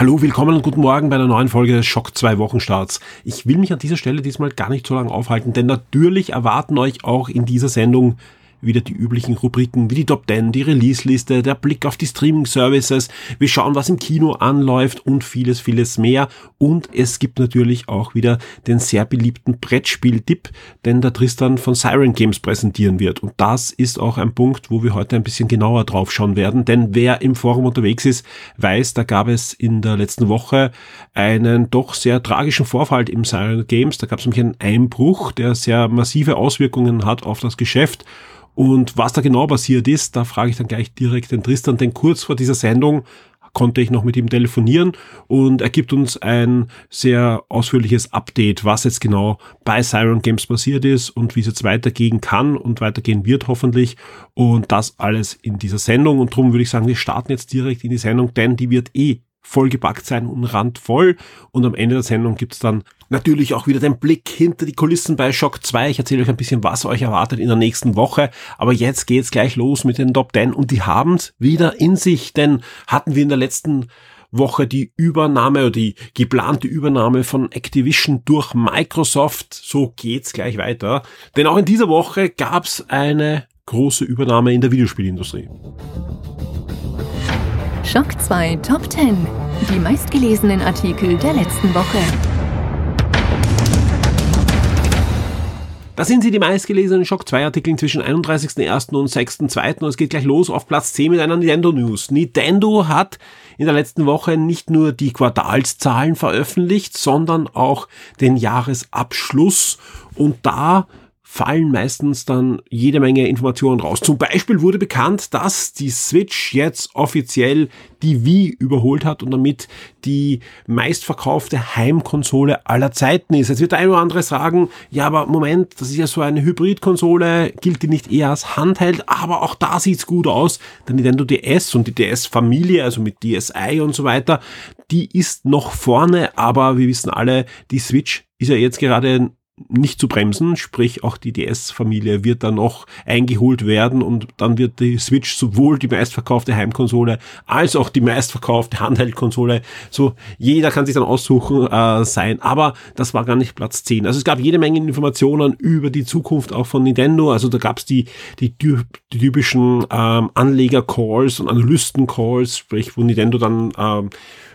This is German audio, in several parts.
Hallo, willkommen und guten Morgen bei einer neuen Folge des Schock 2 Wochenstarts. Ich will mich an dieser Stelle diesmal gar nicht so lange aufhalten, denn natürlich erwarten euch auch in dieser Sendung wieder die üblichen Rubriken wie die Top 10, die Release-Liste, der Blick auf die Streaming-Services, wir schauen, was im Kino anläuft und vieles, vieles mehr. Und es gibt natürlich auch wieder den sehr beliebten Brettspiel-Tipp, den der Tristan von Siren Games präsentieren wird. Und das ist auch ein Punkt, wo wir heute ein bisschen genauer drauf schauen werden, denn wer im Forum unterwegs ist, weiß, da gab es in der letzten Woche einen doch sehr tragischen Vorfall im Siren Games. Da gab es nämlich einen Einbruch, der sehr massive Auswirkungen hat auf das Geschäft. Und was da genau passiert ist, da frage ich dann gleich direkt den Tristan, denn kurz vor dieser Sendung konnte ich noch mit ihm telefonieren und er gibt uns ein sehr ausführliches Update, was jetzt genau bei Siren Games passiert ist und wie es jetzt weitergehen kann und weitergehen wird hoffentlich und das alles in dieser Sendung. Und darum würde ich sagen, wir starten jetzt direkt in die Sendung, denn die wird eh vollgepackt sein und randvoll. Und am Ende der Sendung gibt's dann natürlich auch wieder den Blick hinter die Kulissen bei Shock 2. Ich erzähle euch ein bisschen, was euch erwartet in der nächsten Woche. Aber jetzt geht's gleich los mit den Top 10 und die haben's wieder in sich, denn hatten wir in der letzten Woche die Übernahme oder die geplante Übernahme von Activision durch Microsoft. So geht's gleich weiter. Denn auch in dieser Woche gab's eine große Übernahme in der Videospielindustrie. Schock 2 Top 10. Die meistgelesenen Artikel der letzten Woche. Da sind sie die meistgelesenen Shock 2 Artikel zwischen 31.01. und 6.02. und es geht gleich los auf Platz 10 mit einer Nintendo News. Nintendo hat in der letzten Woche nicht nur die Quartalszahlen veröffentlicht, sondern auch den Jahresabschluss und da fallen meistens dann jede Menge Informationen raus. Zum Beispiel wurde bekannt, dass die Switch jetzt offiziell die Wii überholt hat und damit die meistverkaufte Heimkonsole aller Zeiten ist. Jetzt wird der eine oder andere sagen, ja, aber Moment, das ist ja so eine Hybridkonsole, gilt die nicht eher als Handheld, aber auch da sieht's gut aus. Der Nintendo DS und die DS-Familie, also mit DSi und so weiter, die ist noch vorne, aber wir wissen alle, die Switch ist ja jetzt gerade nicht zu bremsen, sprich auch die DS-Familie wird dann noch eingeholt werden und dann wird die Switch sowohl die meistverkaufte Heimkonsole als auch die meistverkaufte Handheldkonsole, so jeder kann sich dann aussuchen äh, sein, aber das war gar nicht Platz 10. Also es gab jede Menge Informationen über die Zukunft auch von Nintendo, also da gab es die, die, die, typischen ähm, Anleger-Calls und Analysten-Calls, sprich wo Nintendo dann ähm,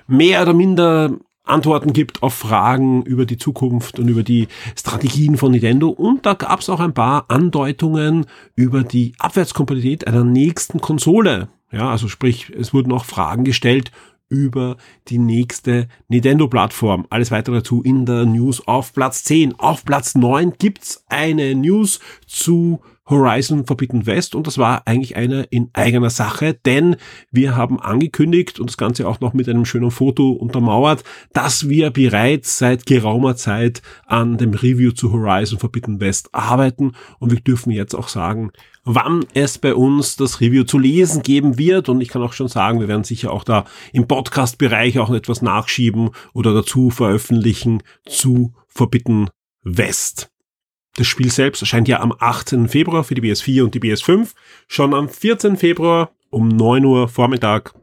mehr oder minder Antworten gibt auf Fragen über die Zukunft und über die Strategien von Nintendo. Und da gab es auch ein paar Andeutungen über die Abwärtskompatibilität einer nächsten Konsole. Ja, also sprich, es wurden auch Fragen gestellt über die nächste Nintendo-Plattform. Alles weitere dazu in der News auf Platz 10. Auf Platz 9 gibt's eine News zu Horizon Forbidden West und das war eigentlich eine in eigener Sache, denn wir haben angekündigt und das Ganze auch noch mit einem schönen Foto untermauert, dass wir bereits seit geraumer Zeit an dem Review zu Horizon Forbidden West arbeiten und wir dürfen jetzt auch sagen, wann es bei uns das Review zu lesen geben wird und ich kann auch schon sagen, wir werden sicher auch da im Podcast-Bereich auch etwas nachschieben oder dazu veröffentlichen zu Forbidden West. Das Spiel selbst erscheint ja am 18. Februar für die PS4 und die PS5. Schon am 14. Februar um 9 Uhr Vormittag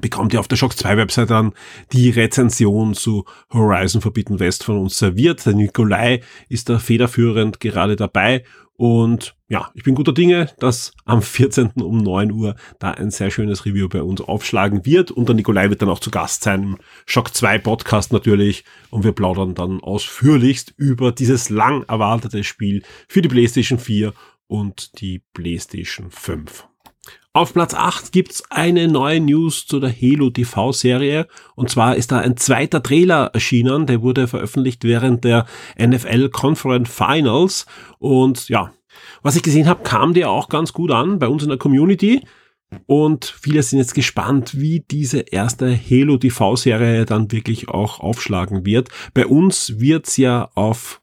bekommt ihr auf der Shock 2 Website dann die Rezension zu Horizon Forbidden West von uns serviert. Der Nikolai ist da federführend gerade dabei und ja, ich bin guter Dinge, dass am 14. um 9 Uhr da ein sehr schönes Review bei uns aufschlagen wird. Und der Nikolai wird dann auch zu Gast sein im Shock 2 Podcast natürlich. Und wir plaudern dann ausführlichst über dieses lang erwartete Spiel für die PlayStation 4 und die PlayStation 5. Auf Platz 8 gibt's eine neue News zu der Halo TV-Serie. Und zwar ist da ein zweiter Trailer erschienen. Der wurde veröffentlicht während der NFL Conference Finals. Und ja, Was ich gesehen habe, kam der auch ganz gut an bei uns in der Community. Und viele sind jetzt gespannt, wie diese erste Halo TV-Serie dann wirklich auch aufschlagen wird. Bei uns wird's ja auf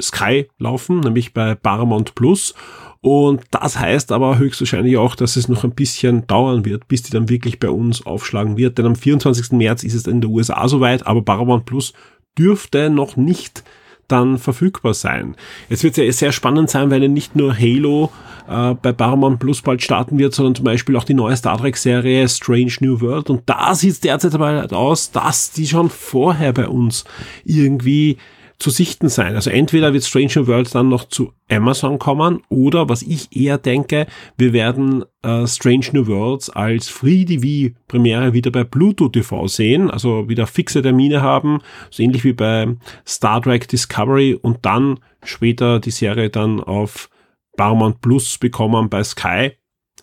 Sky laufen, nämlich bei Paramount Plus. Und das heißt aber höchstwahrscheinlich auch, dass es noch ein bisschen dauern wird, bis die dann wirklich bei uns aufschlagen wird. Denn am 24. März ist es in der USA soweit, aber Paramount Plus dürfte noch nicht dann verfügbar sein. Jetzt wird es ja sehr spannend sein, weil nicht nur Halo äh, bei Paramount Plus bald starten wird, sondern zum Beispiel auch die neue Star Trek Serie Strange New World. Und da sieht es derzeit aber aus, dass die schon vorher bei uns irgendwie zu sichten sein. Also entweder wird Stranger World dann noch zu Amazon kommen oder was ich eher denke, wir werden äh, Strange New Worlds als Free TV Premiere wieder bei Pluto TV sehen, also wieder fixe Termine haben, so ähnlich wie bei Star Trek Discovery und dann später die Serie dann auf Paramount Plus bekommen bei Sky.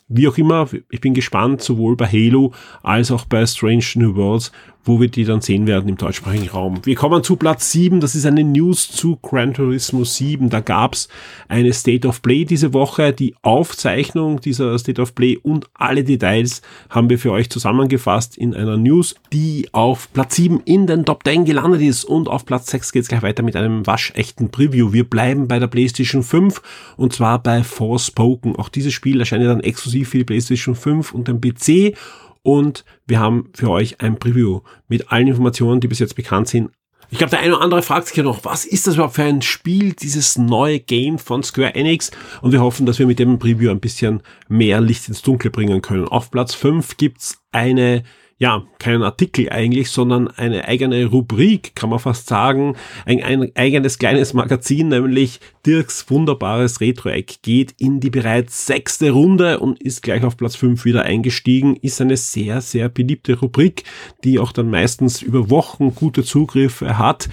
Wie auch immer, ich bin gespannt, sowohl bei Halo als auch bei Strange New Worlds, wo wir die dann sehen werden im deutschsprachigen Raum. Wir kommen zu Platz 7, das ist eine News zu Gran Turismo 7. Da gab's eine State of Play diese Woche. Die Aufzeichnung dieser State of Play und alle Details haben wir für euch zusammengefasst in einer News, die auf Platz 7 in den Top 10 gelandet ist. Und auf Platz 6 geht's gleich weiter mit einem waschechten Preview. Wir bleiben bei der PlayStation 5 und zwar bei Forspoken. Auch dieses Spiel erscheint dann exklusiv für die PlayStation 5 und den PC und wir haben für euch ein Preview mit allen Informationen, die bis jetzt bekannt sind. Ich glaube, der eine oder andere fragt sich ja noch, was ist das überhaupt für ein Spiel, dieses neue Game von Square Enix? Und wir hoffen, dass wir mit dem Preview ein bisschen mehr Licht ins Dunkle bringen können. Auf Platz 5 gibt's eine ja, kein Artikel eigentlich, sondern eine eigene Rubrik, kann man fast sagen, ein, ein eigenes kleines Magazin, nämlich Dirks wunderbares Retro-Eck geht in die bereits sechste Runde und ist gleich auf Platz fünf wieder eingestiegen, ist eine sehr, sehr beliebte Rubrik, die auch dann meistens über Wochen gute Zugriffe hat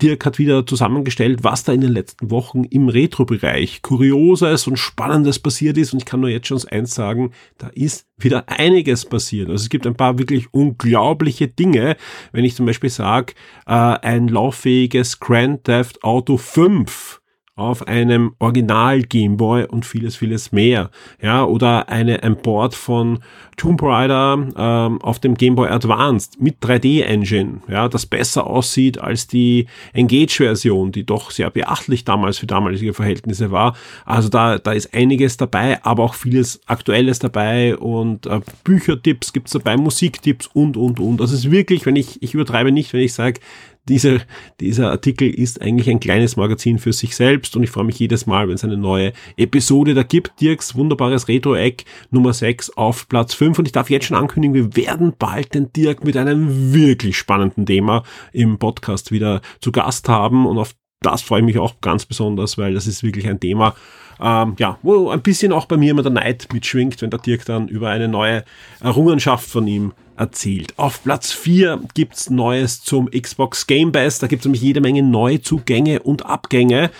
Dirk hat wieder zusammengestellt, was da in den letzten Wochen im Retro-Bereich Kurioses und Spannendes passiert ist. Und ich kann nur jetzt schon eins sagen, da ist wieder einiges passiert. Also es gibt ein paar wirklich unglaubliche Dinge. Wenn ich zum Beispiel sage, äh, ein lauffähiges Grand Theft Auto 5 auf einem Original Gameboy und vieles, vieles mehr. Ja, oder eine, ein Board von Tomb Raider ähm, auf dem Game Boy Advanced mit 3D Engine, ja, das besser aussieht als die Engage-Version, die doch sehr beachtlich damals für damalige Verhältnisse war. Also da, da ist einiges dabei, aber auch vieles Aktuelles dabei und äh, Büchertipps gibt's dabei, Musiktipps und, und, und. Das ist wirklich, wenn ich, ich übertreibe nicht, wenn ich sage, dieser, dieser Artikel ist eigentlich ein kleines Magazin für sich selbst und ich freue mich jedes Mal, wenn es eine neue Episode da gibt. Dirks wunderbares Retro-Eck Nummer 6 auf Platz 5 und ich darf jetzt schon ankündigen, wir werden bald den Dirk mit einem wirklich spannenden Thema im Podcast wieder zu Gast haben und auf das freue ich mich auch ganz besonders, weil das ist wirklich ein Thema, ähm, ja, wo ein bisschen auch bei mir immer der Neid mitschwingt, wenn der Dirk dann über eine neue Errungenschaft von ihm erzählt. Auf Platz 4 gibt's Neues zum Xbox Game Pass. Da gibt's nämlich jede Menge Neuzugänge und Abgänge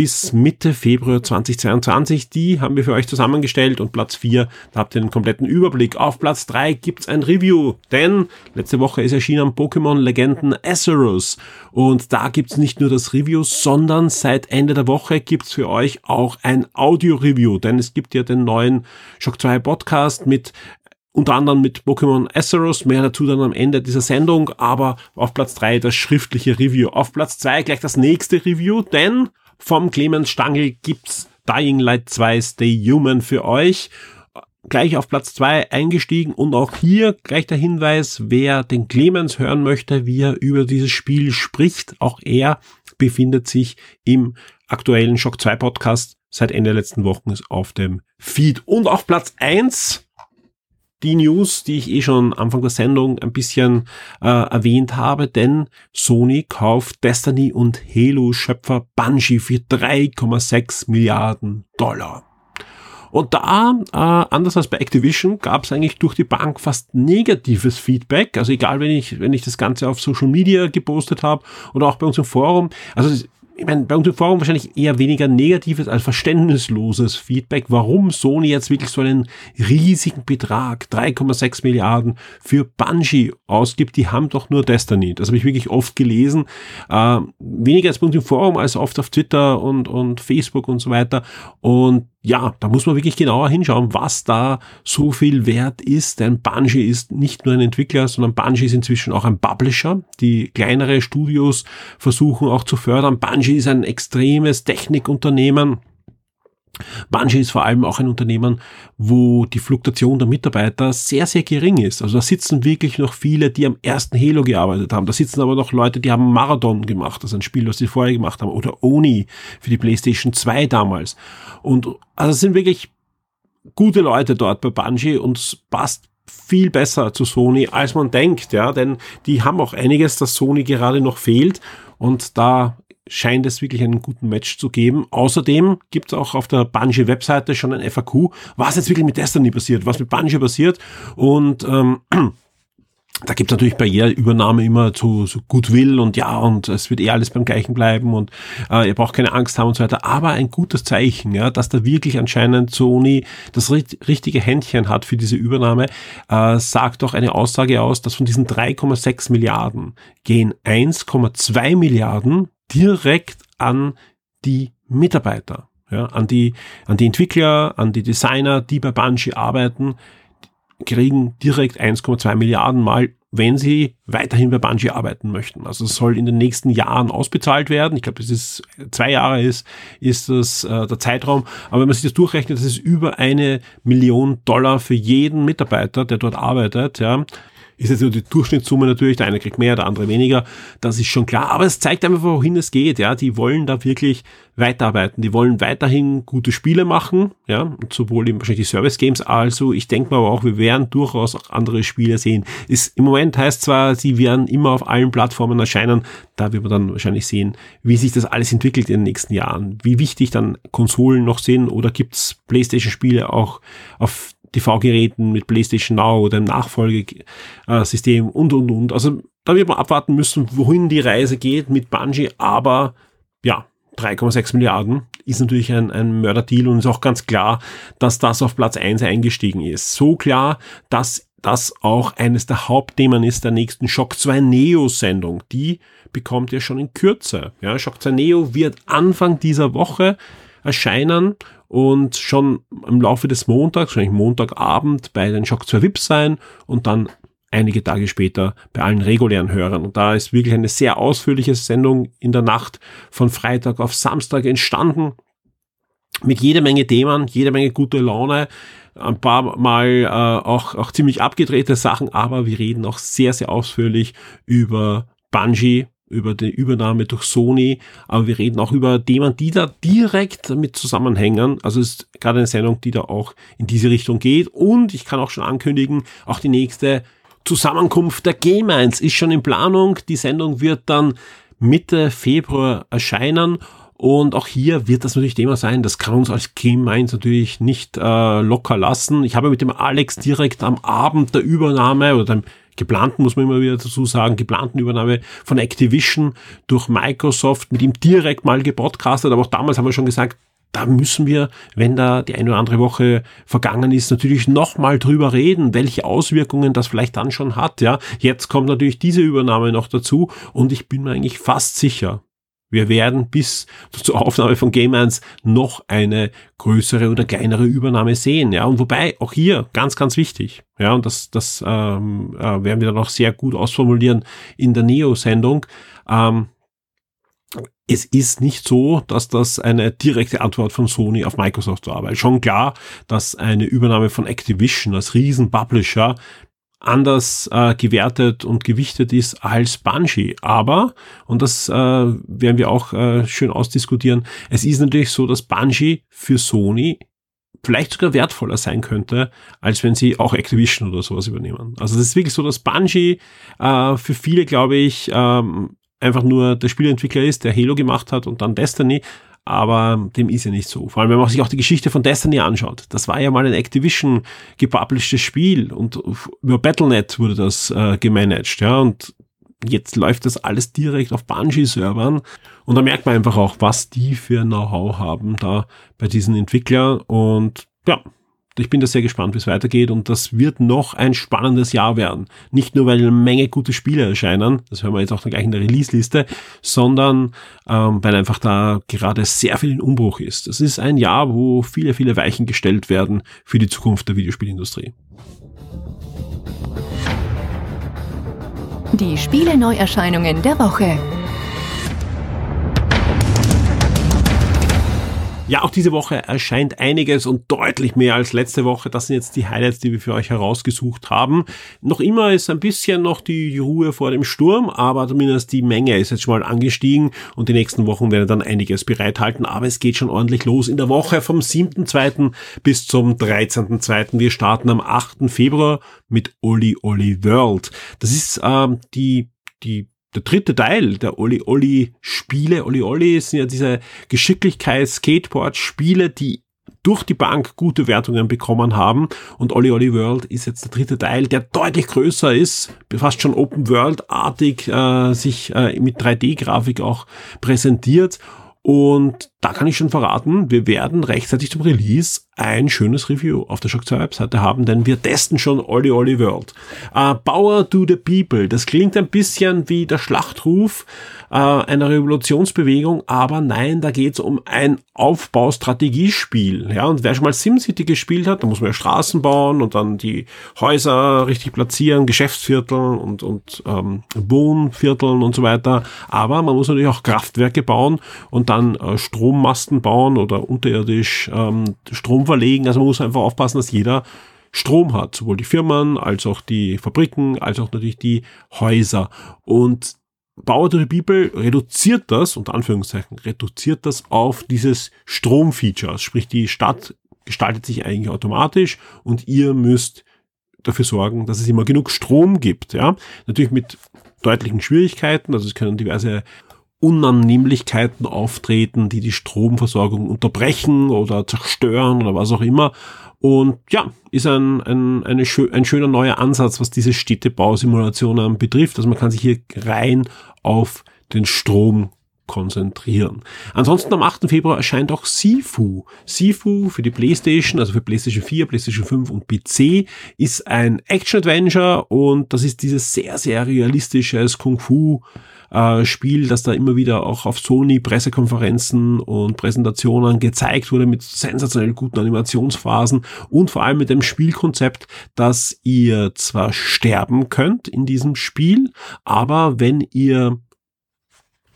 bis Mitte Februar 2022. Die haben wir für euch zusammengestellt und Platz 4, da habt ihr den kompletten Überblick. Auf Platz 3 gibt's ein Review, denn letzte Woche ist erschienen Pokémon Legenden Acerus und da gibt's nicht nur das Review, sondern seit Ende der Woche gibt's für euch auch ein Audio-Review, denn es gibt ja den neuen Shock 2 Podcast mit unter anderem mit Pokémon Azeroth, mehr dazu dann am Ende dieser Sendung, aber auf Platz drei das schriftliche Review. Auf Platz zwei gleich das nächste Review, denn vom Clemens Stangl gibt's Dying Light 2 Stay Human für euch. Gleich auf Platz zwei eingestiegen und auch hier gleich der Hinweis, wer den Clemens hören möchte, wie er über dieses Spiel spricht, auch er befindet sich im aktuellen Shock 2 Podcast seit Ende letzten Wochen auf dem Feed. Und auf Platz eins die News, die ich eh schon Anfang der Sendung ein bisschen äh, erwähnt habe, denn Sony kauft Destiny und Halo-Schöpfer Bungie für 3,6 Milliarden Dollar. Und da, äh, anders als bei Activision, gab es eigentlich durch die Bank fast negatives Feedback. Also egal, wenn ich, wenn ich das Ganze auf Social Media gepostet habe oder auch bei uns im Forum. Also ich meine, bei uns im Forum wahrscheinlich eher weniger negatives als verständnisloses Feedback, warum Sony jetzt wirklich so einen riesigen Betrag, 3,6 Milliarden für Bungie ausgibt. Die haben doch nur Destiny. Das habe ich wirklich oft gelesen. Äh, weniger als bei uns im Forum als oft auf Twitter und, und Facebook und so weiter. Und ja, da muss man wirklich genauer hinschauen, was da so viel wert ist. Denn Bungie ist nicht nur ein Entwickler, sondern Bungie ist inzwischen auch ein Publisher. Die kleinere Studios versuchen auch zu fördern. Bungie ist ein extremes Technikunternehmen. Bungie ist vor allem auch ein Unternehmen, wo die Fluktuation der Mitarbeiter sehr, sehr gering ist. Also da sitzen wirklich noch viele, die am ersten Halo gearbeitet haben. Da sitzen aber noch Leute, die haben Marathon gemacht, das ist ein Spiel, was sie vorher gemacht haben, oder Oni für die PlayStation 2 damals. Und also es sind wirklich gute Leute dort bei Bungie und es passt viel besser zu Sony, als man denkt, ja, denn die haben auch einiges, das Sony gerade noch fehlt und da scheint es wirklich einen guten Match zu geben. Außerdem gibt es auch auf der Bungie-Webseite schon ein FAQ, was jetzt wirklich mit Destiny passiert, was mit Bungie passiert. Und ähm, da gibt es natürlich bei jeder Übernahme immer so, so Goodwill und ja, und es wird eh alles beim gleichen bleiben und äh, ihr braucht keine Angst haben und so weiter. Aber ein gutes Zeichen, ja, dass da wirklich anscheinend Sony das richtige Händchen hat für diese Übernahme, äh, sagt doch eine Aussage aus, dass von diesen 3,6 Milliarden gehen 1,2 Milliarden direkt an die Mitarbeiter, ja, an die, an die Entwickler, an die Designer, die bei Bungie arbeiten, kriegen direkt 1,2 Milliarden mal, wenn sie weiterhin bei Bungie arbeiten möchten. Also es soll in den nächsten Jahren ausbezahlt werden. Ich glaube, das ist zwei Jahre ist, ist das äh, der Zeitraum. Aber wenn man sich das durchrechnet, das ist über eine Million Dollar für jeden Mitarbeiter, der dort arbeitet. Ja ist jetzt nur die Durchschnittssumme natürlich, der eine kriegt mehr, der andere weniger, das ist schon klar, aber es zeigt einfach, wohin es geht, ja, die wollen da wirklich weiterarbeiten, die wollen weiterhin gute Spiele machen, ja, sowohl eben wahrscheinlich die Service Games, also ich denke mal aber auch, wir werden durchaus auch andere Spiele sehen. Ist, Im Moment heißt zwar, sie werden immer auf allen Plattformen erscheinen, da wird man dann wahrscheinlich sehen, wie sich das alles entwickelt in den nächsten Jahren, wie wichtig dann Konsolen noch sind oder gibt's Playstation-Spiele auch auf TV-Geräten mit PlayStation Now oder im Nachfolgesystem und, und, und. Also da wird man abwarten müssen, wohin die Reise geht mit Bungie, aber ja, 3,6 Milliarden ist natürlich ein, ein Mörderdeal und ist auch ganz klar, dass das auf Platz 1 eingestiegen ist. So klar, dass das auch eines der Hauptthemen ist der nächsten Shock 2 Neo Sendung. Die bekommt ihr schon in Kürze. Ja, Shock 2 Neo wird Anfang dieser Woche erscheinen und schon im Laufe des Montags, wahrscheinlich Montagabend bei den Shock 2 Vips sein und dann einige Tage später bei allen regulären Hörern. Und da ist wirklich eine sehr ausführliche Sendung in der Nacht von Freitag auf Samstag entstanden. Mit jede Menge Themen, jede Menge gute Laune, ein paar Mal äh, auch, auch ziemlich abgedrehte Sachen, aber wir reden auch sehr, sehr ausführlich über Bungie, über die Übernahme durch Sony, aber wir reden auch über Themen, die da direkt damit zusammenhängen. Also es ist gerade eine Sendung, die da auch in diese Richtung geht. Und ich kann auch schon ankündigen, auch die nächste Zusammenkunft der G-Minds ist schon in Planung. Die Sendung wird dann Mitte Februar erscheinen. Und auch hier wird das natürlich Thema sein. Das kann uns als Game Minds natürlich nicht äh, locker lassen. Ich habe mit dem Alex direkt am Abend der Übernahme oder dem geplanten, muss man immer wieder dazu sagen, geplanten Übernahme von Activision durch Microsoft mit ihm direkt mal gepodcastet. Aber auch damals haben wir schon gesagt, da müssen wir, wenn da die eine oder andere Woche vergangen ist, natürlich nochmal drüber reden, welche Auswirkungen das vielleicht dann schon hat. Ja, jetzt kommt natürlich diese Übernahme noch dazu und ich bin mir eigentlich fast sicher, wir werden bis zur Aufnahme von Game 1 noch eine größere oder kleinere Übernahme sehen. Ja, und wobei auch hier ganz, ganz wichtig. Ja, und das, das ähm, äh, werden wir dann auch sehr gut ausformulieren in der Neo-Sendung. Ähm, es ist nicht so, dass das eine direkte Antwort von Sony auf Microsoft war, weil schon klar, dass eine Übernahme von Activision als Riesen-Publisher anders äh, gewertet und gewichtet ist als Bungie. Aber, und das äh, werden wir auch äh, schön ausdiskutieren, es ist natürlich so, dass Bungie für Sony vielleicht sogar wertvoller sein könnte, als wenn sie auch Activision oder sowas übernehmen. Also es ist wirklich so, dass Bungie äh, für viele, glaube ich, ähm, einfach nur der Spieleentwickler ist, der Halo gemacht hat und dann Destiny, aber dem ist ja nicht so. Vor allem, wenn man sich auch die Geschichte von Destiny anschaut. Das war ja mal ein Activision gepublishtes Spiel und über Battlenet wurde das äh, gemanagt, ja, und jetzt läuft das alles direkt auf Bungie-Servern. Und da merkt man einfach auch, was die für Know-how haben da bei diesen Entwicklern. Und ja, ich bin da sehr gespannt, wie es weitergeht und das wird noch ein spannendes Jahr werden. Nicht nur, weil eine Menge gute Spiele erscheinen, das hören wir jetzt auch gleich in der Release-Liste, sondern ähm, weil einfach da gerade sehr viel in Umbruch ist. Es ist ein Jahr, wo viele, viele Weichen gestellt werden für die Zukunft der Videospielindustrie. Die Spiele-Neuerscheinungen der Woche. Ja, auch diese Woche erscheint einiges und deutlich mehr als letzte Woche. Das sind jetzt die Highlights, die wir für euch herausgesucht haben. Noch immer ist ein bisschen noch die Ruhe vor dem Sturm, aber zumindest die Menge ist jetzt schon mal angestiegen und die nächsten Wochen werden dann einiges bereithalten. Aber es geht schon ordentlich los in der Woche vom 7.2. bis zum 13.2. Wir starten am 8. Februar mit Oli Oli World. Das ist ähm, die die der dritte Teil der Oli Oli Spiele. Oli Oli sind ja diese Geschicklichkeits-Skateboard-Spiele, die durch die Bank gute Wertungen bekommen haben. Und Oli Oli World ist jetzt der dritte Teil, der deutlich größer ist, fast schon Open World-artig, äh, sich äh, mit 3D-Grafik auch präsentiert. Und da kann ich schon verraten, wir werden rechtzeitig zum Release ein schönes Review auf der Shock 2 Webseite haben, denn wir testen schon Olli Olli World. Uh, Power to the People, das klingt ein bisschen wie der Schlachtruf uh, einer Revolutionsbewegung, aber nein, da geht es um ein Aufbaustrategiespiel. Ja, und wer schon mal SimCity gespielt hat, da muss man ja Straßen bauen und dann die Häuser richtig platzieren, Geschäftsvierteln und, und ähm, Wohnvierteln und so weiter. Aber man muss natürlich auch Kraftwerke bauen und dann äh, Strommasten bauen oder unterirdisch ähm, Strom verlegen. Also man muss einfach aufpassen, dass jeder Strom hat, sowohl die Firmen als auch die Fabriken, als auch natürlich die Häuser. Und Power to the People reduziert das, unter Anführungszeichen, reduziert das auf dieses Stromfeature. Sprich, die Stadt gestaltet sich eigentlich automatisch und ihr müsst dafür sorgen, dass es immer genug Strom gibt. Ja, natürlich mit deutlichen Schwierigkeiten. Also es können diverse Unannehmlichkeiten auftreten, die die Stromversorgung unterbrechen oder zerstören oder was auch immer. Und ja, ist ein, ein, eine, ein schöner neuer Ansatz, was diese Städtebausimulationen betrifft. Also man kann sich hier rein auf den Strom konzentrieren. Ansonsten am 8. Februar erscheint auch Sifu. Sifu für die PlayStation, also für PlayStation 4, PlayStation 5 und PC, ist ein Action-Adventure und das ist dieses sehr, sehr realistisches Kung-Fu äh, das da immer wieder auch auf Sony Pressekonferenzen und Präsentationen gezeigt wurde mit sensationell guten Animationsphasen und vor allem mit dem Spielkonzept, dass ihr zwar sterben könnt in diesem Spiel, aber wenn ihr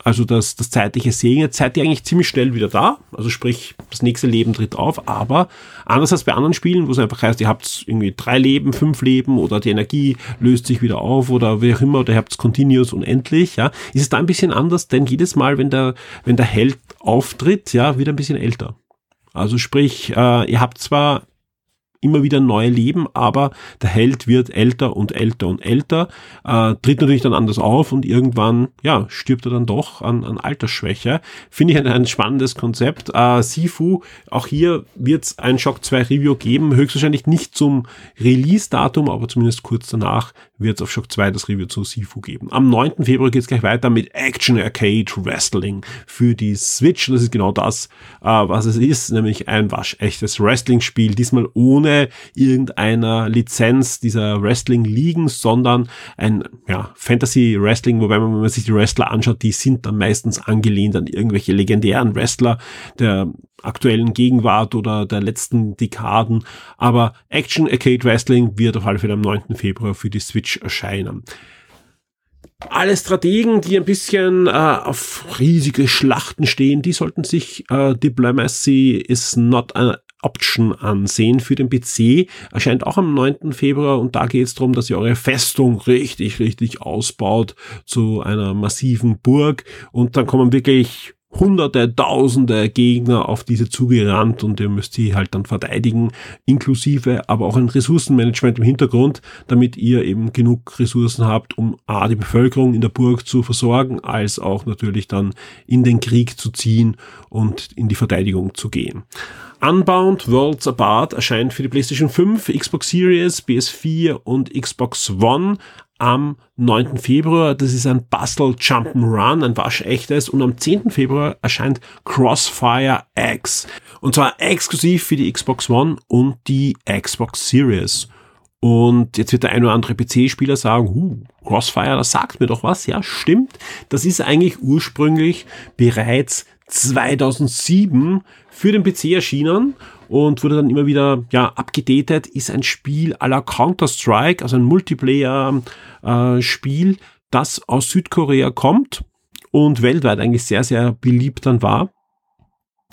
also das, das zeitliche Sehen, jetzt seid ihr eigentlich ziemlich schnell wieder da. Also sprich, das nächste Leben tritt auf. Aber anders als bei anderen Spielen, wo es einfach heißt, ihr habt irgendwie drei Leben, fünf Leben oder die Energie löst sich wieder auf oder wie auch immer, oder ihr habt es continuous unendlich, ja, ist es da ein bisschen anders, denn jedes Mal, wenn der, wenn der Held auftritt, ja, wird er ein bisschen älter. Also sprich, äh, ihr habt zwar immer wieder neue Leben, aber der Held wird älter und älter und älter, äh, tritt natürlich dann anders auf und irgendwann, ja, stirbt er dann doch an, an Altersschwäche. Finde ich ein, ein spannendes Konzept. Äh, Sifu, auch hier wird es ein Shock 2 Review geben, höchstwahrscheinlich nicht zum Release-Datum, aber zumindest kurz danach wird es auf Shock 2 das Review zu Sifu geben. Am 9. Februar geht es gleich weiter mit Action Arcade Wrestling für die Switch. Das ist genau das, äh, was es ist, nämlich ein waschechtes Wrestling-Spiel, diesmal ohne irgendeiner Lizenz dieser Wrestling-Ligen, sondern ein ja, Fantasy-Wrestling, wobei man, wenn man sich die Wrestler anschaut, die sind dann meistens angelehnt an irgendwelche legendären Wrestler der aktuellen Gegenwart oder der letzten Dekaden. Aber Action Arcade Wrestling wird auf alle Fälle am 9. Februar für die Switch erscheinen alle Strategen, die ein bisschen äh, auf riesige Schlachten stehen, die sollten sich äh, Diplomacy is not a Option ansehen für den PC. Erscheint auch am 9. Februar und da geht es darum, dass ihr eure Festung richtig, richtig ausbaut zu einer massiven Burg und dann kommen wirklich hunderte, tausende Gegner auf diese zugerannt und ihr müsst sie halt dann verteidigen, inklusive aber auch ein Ressourcenmanagement im Hintergrund, damit ihr eben genug Ressourcen habt, um A, die Bevölkerung in der Burg zu versorgen, als auch natürlich dann in den Krieg zu ziehen und in die Verteidigung zu gehen. Unbound Worlds Apart erscheint für die PlayStation 5, Xbox Series, PS4 und Xbox One am 9. Februar. Das ist ein Bustle Jump'n'Run, ein waschechtes. Und am 10. Februar erscheint Crossfire X. Und zwar exklusiv für die Xbox One und die Xbox Series. Und jetzt wird der ein oder andere PC-Spieler sagen, huh, Crossfire, das sagt mir doch was. Ja, stimmt. Das ist eigentlich ursprünglich bereits 2007 für den PC erschienen und wurde dann immer wieder ja, abgedatet, ist ein Spiel à la Counter-Strike, also ein Multiplayer-Spiel, äh, das aus Südkorea kommt und weltweit eigentlich sehr, sehr beliebt dann war.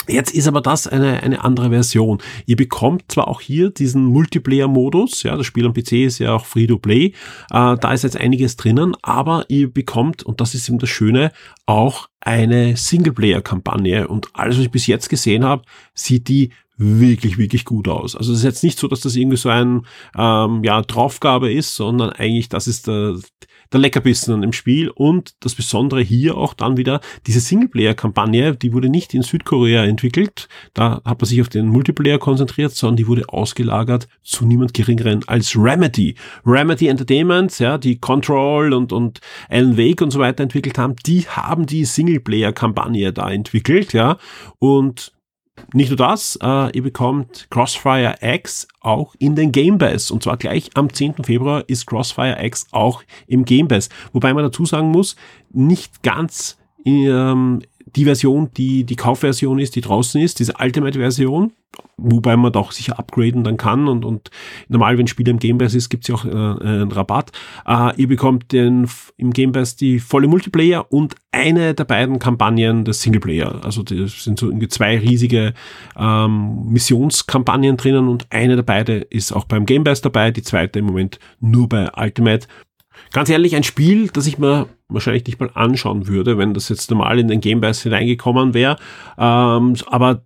Jetzt ist aber das eine, eine andere Version. Ihr bekommt zwar auch hier diesen Multiplayer-Modus, ja, das Spiel am PC ist ja auch Free-to-Play, äh, da ist jetzt einiges drinnen, aber ihr bekommt, und das ist eben das Schöne, auch eine Singleplayer-Kampagne. Und alles, was ich bis jetzt gesehen habe, sieht die wirklich, wirklich gut aus. Also es ist jetzt nicht so, dass das irgendwie so ein ähm, ja, Draufgabe ist, sondern eigentlich das ist der, der Leckerbissen im Spiel und das Besondere hier auch dann wieder diese Singleplayer-Kampagne, die wurde nicht in Südkorea entwickelt, da hat man sich auf den Multiplayer konzentriert, sondern die wurde ausgelagert zu niemand geringeren als Remedy. Remedy Entertainment, ja, die Control und, und Alan Wake und so weiter entwickelt haben, die haben die Singleplayer-Kampagne da entwickelt, ja, und nicht nur das, äh, ihr bekommt Crossfire X auch in den Game Pass. Und zwar gleich am 10. Februar ist Crossfire X auch im Game Pass. Wobei man dazu sagen muss, nicht ganz ähm, die Version, die die Kaufversion ist, die draußen ist, diese Ultimate-Version, wobei man doch sicher upgraden dann kann und, und normal, wenn Spiel im Game Pass ist, gibt's ja auch äh, einen Rabatt. Äh, ihr bekommt den, im Game Pass die volle Multiplayer und eine der beiden Kampagnen des Singleplayer. Also das sind so irgendwie zwei riesige ähm, Missionskampagnen drinnen und eine der beiden ist auch beim Game Pass dabei, die zweite im Moment nur bei Ultimate. Ganz ehrlich, ein Spiel, das ich mir wahrscheinlich nicht mal anschauen würde, wenn das jetzt normal in den Game Pass hineingekommen wäre. Ähm, aber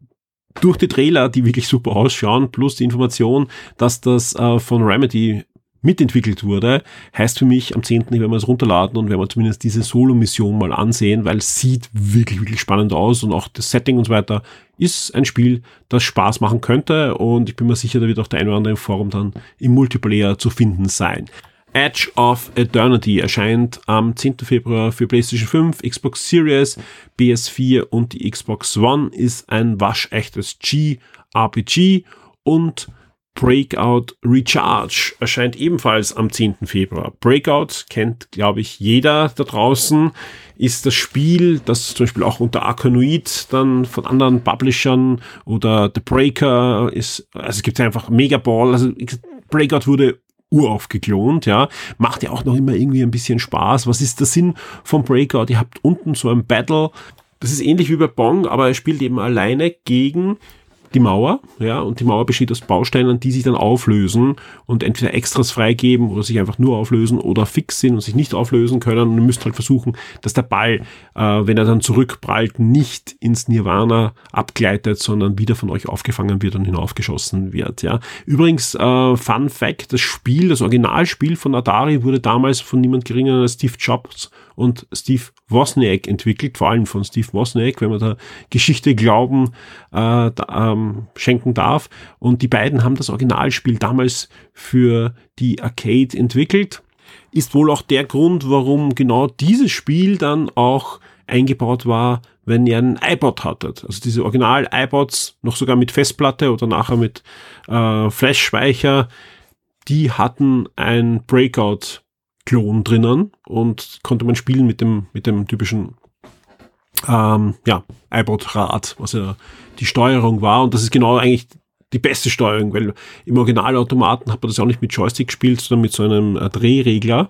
durch die Trailer, die wirklich super ausschauen, plus die Information, dass das äh, von Remedy mitentwickelt wurde, heißt für mich, am 10. werden wir es runterladen und werden wir zumindest diese Solo-Mission mal ansehen, weil es sieht wirklich, wirklich spannend aus und auch das Setting und so weiter ist ein Spiel, das Spaß machen könnte und ich bin mir sicher, da wird auch der ein oder andere im Forum dann im Multiplayer zu finden sein. Edge of Eternity erscheint am 10. Februar für PlayStation 5, Xbox Series, PS4 und die Xbox One, ist ein waschechtes G-RPG und Breakout Recharge erscheint ebenfalls am 10. Februar. Breakout kennt, glaube ich, jeder da draußen, ist das Spiel, das zum Beispiel auch unter Arkanoid dann von anderen Publishern oder The Breaker ist, also es gibt einfach Megaball, also Breakout wurde urauf geklont, ja. Macht ja auch noch immer irgendwie ein bisschen Spaß. Was ist der Sinn vom Breakout? Ihr habt unten so ein Battle. Das ist ähnlich wie bei Bong, aber er spielt eben alleine gegen die Mauer, ja, und die Mauer besteht aus Bausteinen, die sich dann auflösen und entweder Extras freigeben oder sich einfach nur auflösen oder fix sind und sich nicht auflösen können. Und ihr müsst halt versuchen, dass der Ball, äh, wenn er dann zurückprallt, nicht ins Nirvana abgleitet, sondern wieder von euch aufgefangen wird und hinaufgeschossen wird, ja. Übrigens, äh, Fun Fact, das Spiel, das Originalspiel von Atari wurde damals von niemand geringer als Steve Jobs und Steve Wozniak entwickelt, vor allem von Steve Wozniak, wenn man da Geschichte Glauben äh, da, ähm, schenken darf. Und die beiden haben das Originalspiel damals für die Arcade entwickelt. Ist wohl auch der Grund, warum genau dieses Spiel dann auch eingebaut war, wenn ihr einen iPod hattet. Also diese Original-iPods, noch sogar mit Festplatte oder nachher mit äh, Flash-Speicher, die hatten ein Breakout Klon drinnen und konnte man spielen mit dem, mit dem typischen ähm, ja, iPod-Rad, was ja die Steuerung war. Und das ist genau eigentlich die beste Steuerung, weil im Originalautomaten hat man das auch nicht mit Joystick gespielt, sondern mit so einem äh, Drehregler.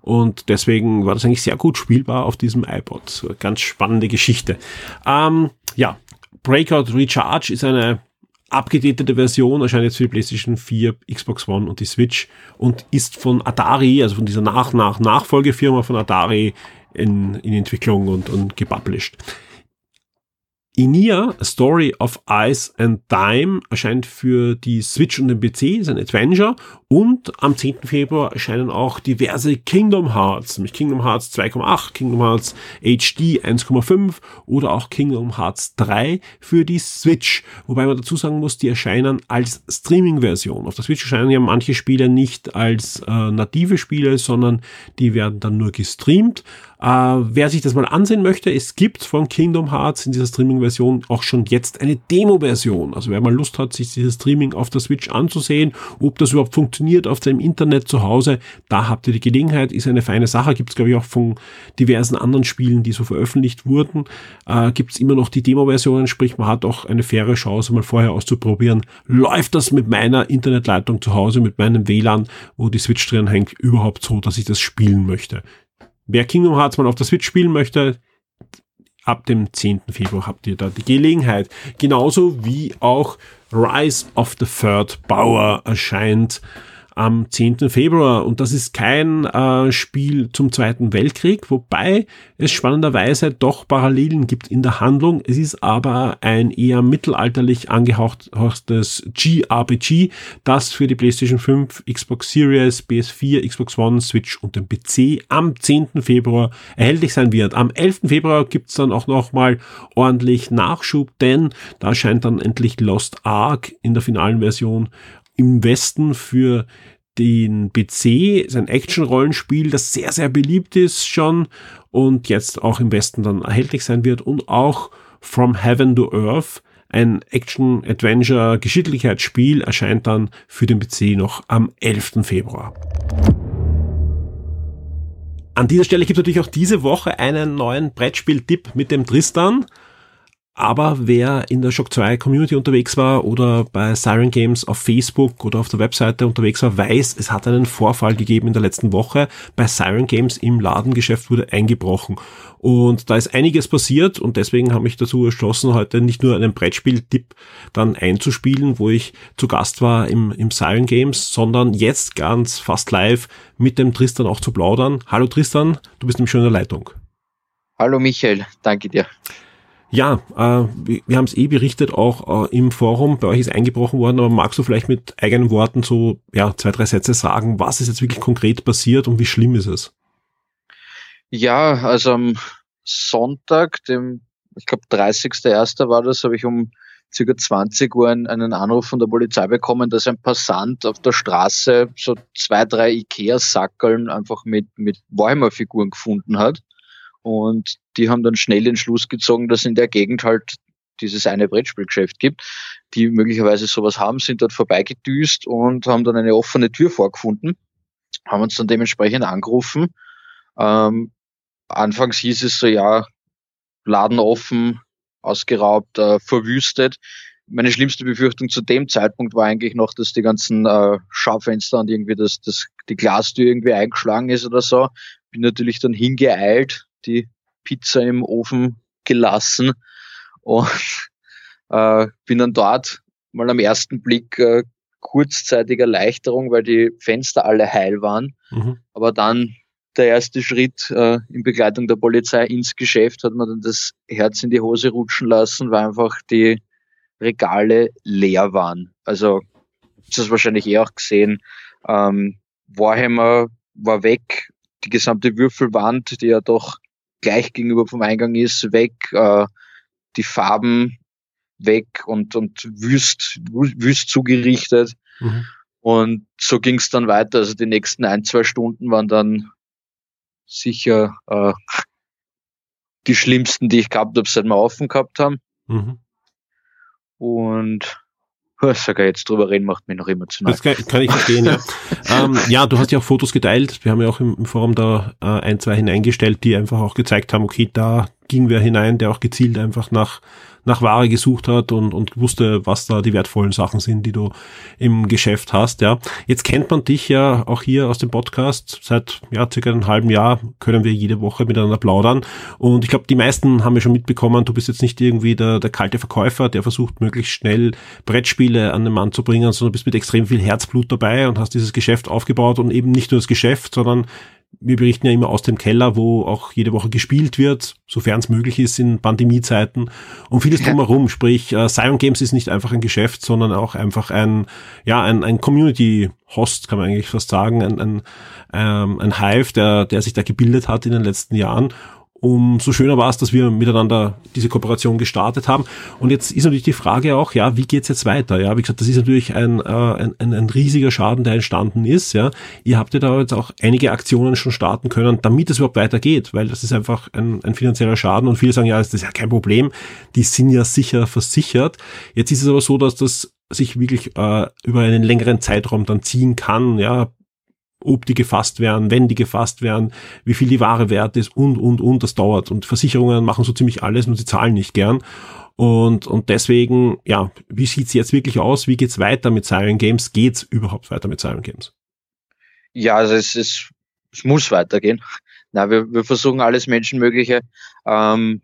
Und deswegen war das eigentlich sehr gut spielbar auf diesem iPod. Ganz spannende Geschichte. Ähm, ja, Breakout Recharge ist eine abgedatete Version erscheint jetzt für die PlayStation 4, Xbox One und die Switch und ist von Atari, also von dieser nach nach Nachfolgefirma von Atari in, in Entwicklung und, und gepublished. Inia, A Story of Ice and Dime, erscheint für die Switch und den PC, ist ein Adventure. Und am 10. Februar erscheinen auch diverse Kingdom Hearts, nämlich Kingdom Hearts 2,8, Kingdom Hearts HD 1,5 oder auch Kingdom Hearts 3 für die Switch. Wobei man dazu sagen muss, die erscheinen als Streaming-Version. Auf der Switch erscheinen ja manche Spiele nicht als äh, native Spiele, sondern die werden dann nur gestreamt. Äh, wer sich das mal ansehen möchte, es gibt von Kingdom Hearts in dieser Streaming-Version auch schon jetzt eine Demo-Version. Also wer mal Lust hat, sich dieses Streaming auf der Switch anzusehen, ob das überhaupt funktioniert auf seinem Internet zu Hause, da habt ihr die Gelegenheit, ist eine feine Sache. Gibt es, glaube ich, auch von diversen anderen Spielen, die so veröffentlicht wurden, äh, gibt es immer noch die Demo-Versionen, sprich man hat auch eine faire Chance, mal vorher auszuprobieren, läuft das mit meiner Internetleitung zu Hause, mit meinem WLAN, wo die Switch drin hängt, überhaupt so, dass ich das spielen möchte. Wer Kingdom Hearts mal auf der Switch spielen möchte, ab dem 10. Februar habt ihr da die Gelegenheit. Genauso wie auch Rise of the Third Bauer erscheint am 10. Februar. Und das ist kein äh, Spiel zum Zweiten Weltkrieg, wobei es spannenderweise doch Parallelen gibt in der Handlung. Es ist aber ein eher mittelalterlich angehauchtes GRPG, das für die PlayStation 5, Xbox Series, PS4, Xbox One, Switch und den PC am 10. Februar erhältlich sein wird. Am 11. Februar gibt's dann auch nochmal ordentlich Nachschub, denn da erscheint dann endlich Lost Ark in der finalen Version im Westen für den PC, sein Action-Rollenspiel, das sehr, sehr beliebt ist schon und jetzt auch im Westen dann erhältlich sein wird und auch From Heaven to Earth, ein Action-Adventure-Geschicklichkeitsspiel, erscheint dann für den PC noch am 11. Februar. An dieser Stelle gibt es natürlich auch diese Woche einen neuen Brettspiel-Tipp mit dem Tristan. Aber wer in der Shock 2 Community unterwegs war oder bei Siren Games auf Facebook oder auf der Webseite unterwegs war, weiß, es hat einen Vorfall gegeben in der letzten Woche. Bei Siren Games im Ladengeschäft wurde eingebrochen. Und da ist einiges passiert und deswegen habe ich dazu entschlossen, heute nicht nur einen Brettspiel-Tipp dann einzuspielen, wo ich zu Gast war im, im Siren Games, sondern jetzt ganz fast live mit dem Tristan auch zu plaudern. Hallo Tristan, du bist im schöner Leitung. Hallo Michael, danke dir. Ja, äh, wir, haben es eh berichtet, auch äh, im Forum, bei euch ist eingebrochen worden, aber magst du vielleicht mit eigenen Worten so ja, zwei, drei Sätze sagen, was ist jetzt wirklich konkret passiert und wie schlimm ist es? Ja, also am Sonntag, dem, ich glaube 30.01. war das, habe ich um circa 20 Uhr einen Anruf von der Polizei bekommen, dass ein Passant auf der Straße so zwei, drei Ikea-Sackeln einfach mit, mit Warhammer-Figuren gefunden hat. Und die haben dann schnell den Schluss gezogen, dass in der Gegend halt dieses eine Brettspielgeschäft gibt, die möglicherweise sowas haben, sind dort vorbeigedüst und haben dann eine offene Tür vorgefunden, haben uns dann dementsprechend angerufen. Ähm, anfangs hieß es so, ja, Laden offen, ausgeraubt, äh, verwüstet. Meine schlimmste Befürchtung zu dem Zeitpunkt war eigentlich noch, dass die ganzen äh, Schaufenster und irgendwie das, das, die Glastür irgendwie eingeschlagen ist oder so. Bin natürlich dann hingeeilt, die Pizza im Ofen gelassen und äh, bin dann dort mal am ersten Blick äh, kurzzeitig Erleichterung, weil die Fenster alle heil waren. Mhm. Aber dann der erste Schritt äh, in Begleitung der Polizei ins Geschäft hat man dann das Herz in die Hose rutschen lassen, weil einfach die Regale leer waren. Also das ist wahrscheinlich eh auch gesehen. Ähm, Warhammer war weg, die gesamte Würfelwand, die ja doch gleich gegenüber vom Eingang ist, weg, äh, die Farben weg und, und wüst, wüst zugerichtet. Mhm. Und so ging es dann weiter. Also die nächsten ein, zwei Stunden waren dann sicher äh, die schlimmsten, die ich gehabt habe, seit wir offen gehabt haben. Mhm. Und sogar jetzt drüber reden, macht mich noch emotional. Das kann, kann ich verstehen, ja. ähm, ja, du hast ja auch Fotos geteilt. Wir haben ja auch im, im Forum da äh, ein, zwei hineingestellt, die einfach auch gezeigt haben, okay, da ging wer hinein, der auch gezielt einfach nach nach Ware gesucht hat und, und wusste, was da die wertvollen Sachen sind, die du im Geschäft hast, ja. Jetzt kennt man dich ja auch hier aus dem Podcast. Seit, ja, circa einem halben Jahr können wir jede Woche miteinander plaudern. Und ich glaube, die meisten haben ja schon mitbekommen, du bist jetzt nicht irgendwie der, der kalte Verkäufer, der versucht, möglichst schnell Brettspiele an den Mann zu bringen, sondern bist mit extrem viel Herzblut dabei und hast dieses Geschäft aufgebaut und eben nicht nur das Geschäft, sondern wir berichten ja immer aus dem Keller, wo auch jede Woche gespielt wird, sofern es möglich ist in Pandemiezeiten und vieles drumherum. Sprich, äh, Zion Games ist nicht einfach ein Geschäft, sondern auch einfach ein, ja, ein, ein Community-Host, kann man eigentlich fast sagen, ein, ein, ähm, ein Hive, der, der sich da gebildet hat in den letzten Jahren umso schöner war es, dass wir miteinander diese Kooperation gestartet haben. Und jetzt ist natürlich die Frage auch, ja, wie geht's jetzt weiter? Ja, wie gesagt, das ist natürlich ein, äh, ein, ein, riesiger Schaden, der entstanden ist. Ja, ihr habt ja da jetzt auch einige Aktionen schon starten können, damit es überhaupt weitergeht, weil das ist einfach ein, ein finanzieller Schaden und viele sagen, ja, das ist ja kein Problem, die sind ja sicher versichert. Jetzt ist es aber so, dass das sich wirklich äh, über einen längeren Zeitraum dann ziehen kann, ja, ob die gefasst werden, wenn die gefasst werden, wie viel die Ware wert ist und, und, und, das dauert. Und Versicherungen machen so ziemlich alles, nur sie zahlen nicht gern. Und, und deswegen, ja, wie sieht's jetzt wirklich aus? Wie geht's weiter mit Siren Games? Geht's überhaupt weiter mit Siren Games? Ja, also es, ist, es muss weitergehen. Na, wir, wir versuchen alles Menschenmögliche. Ähm,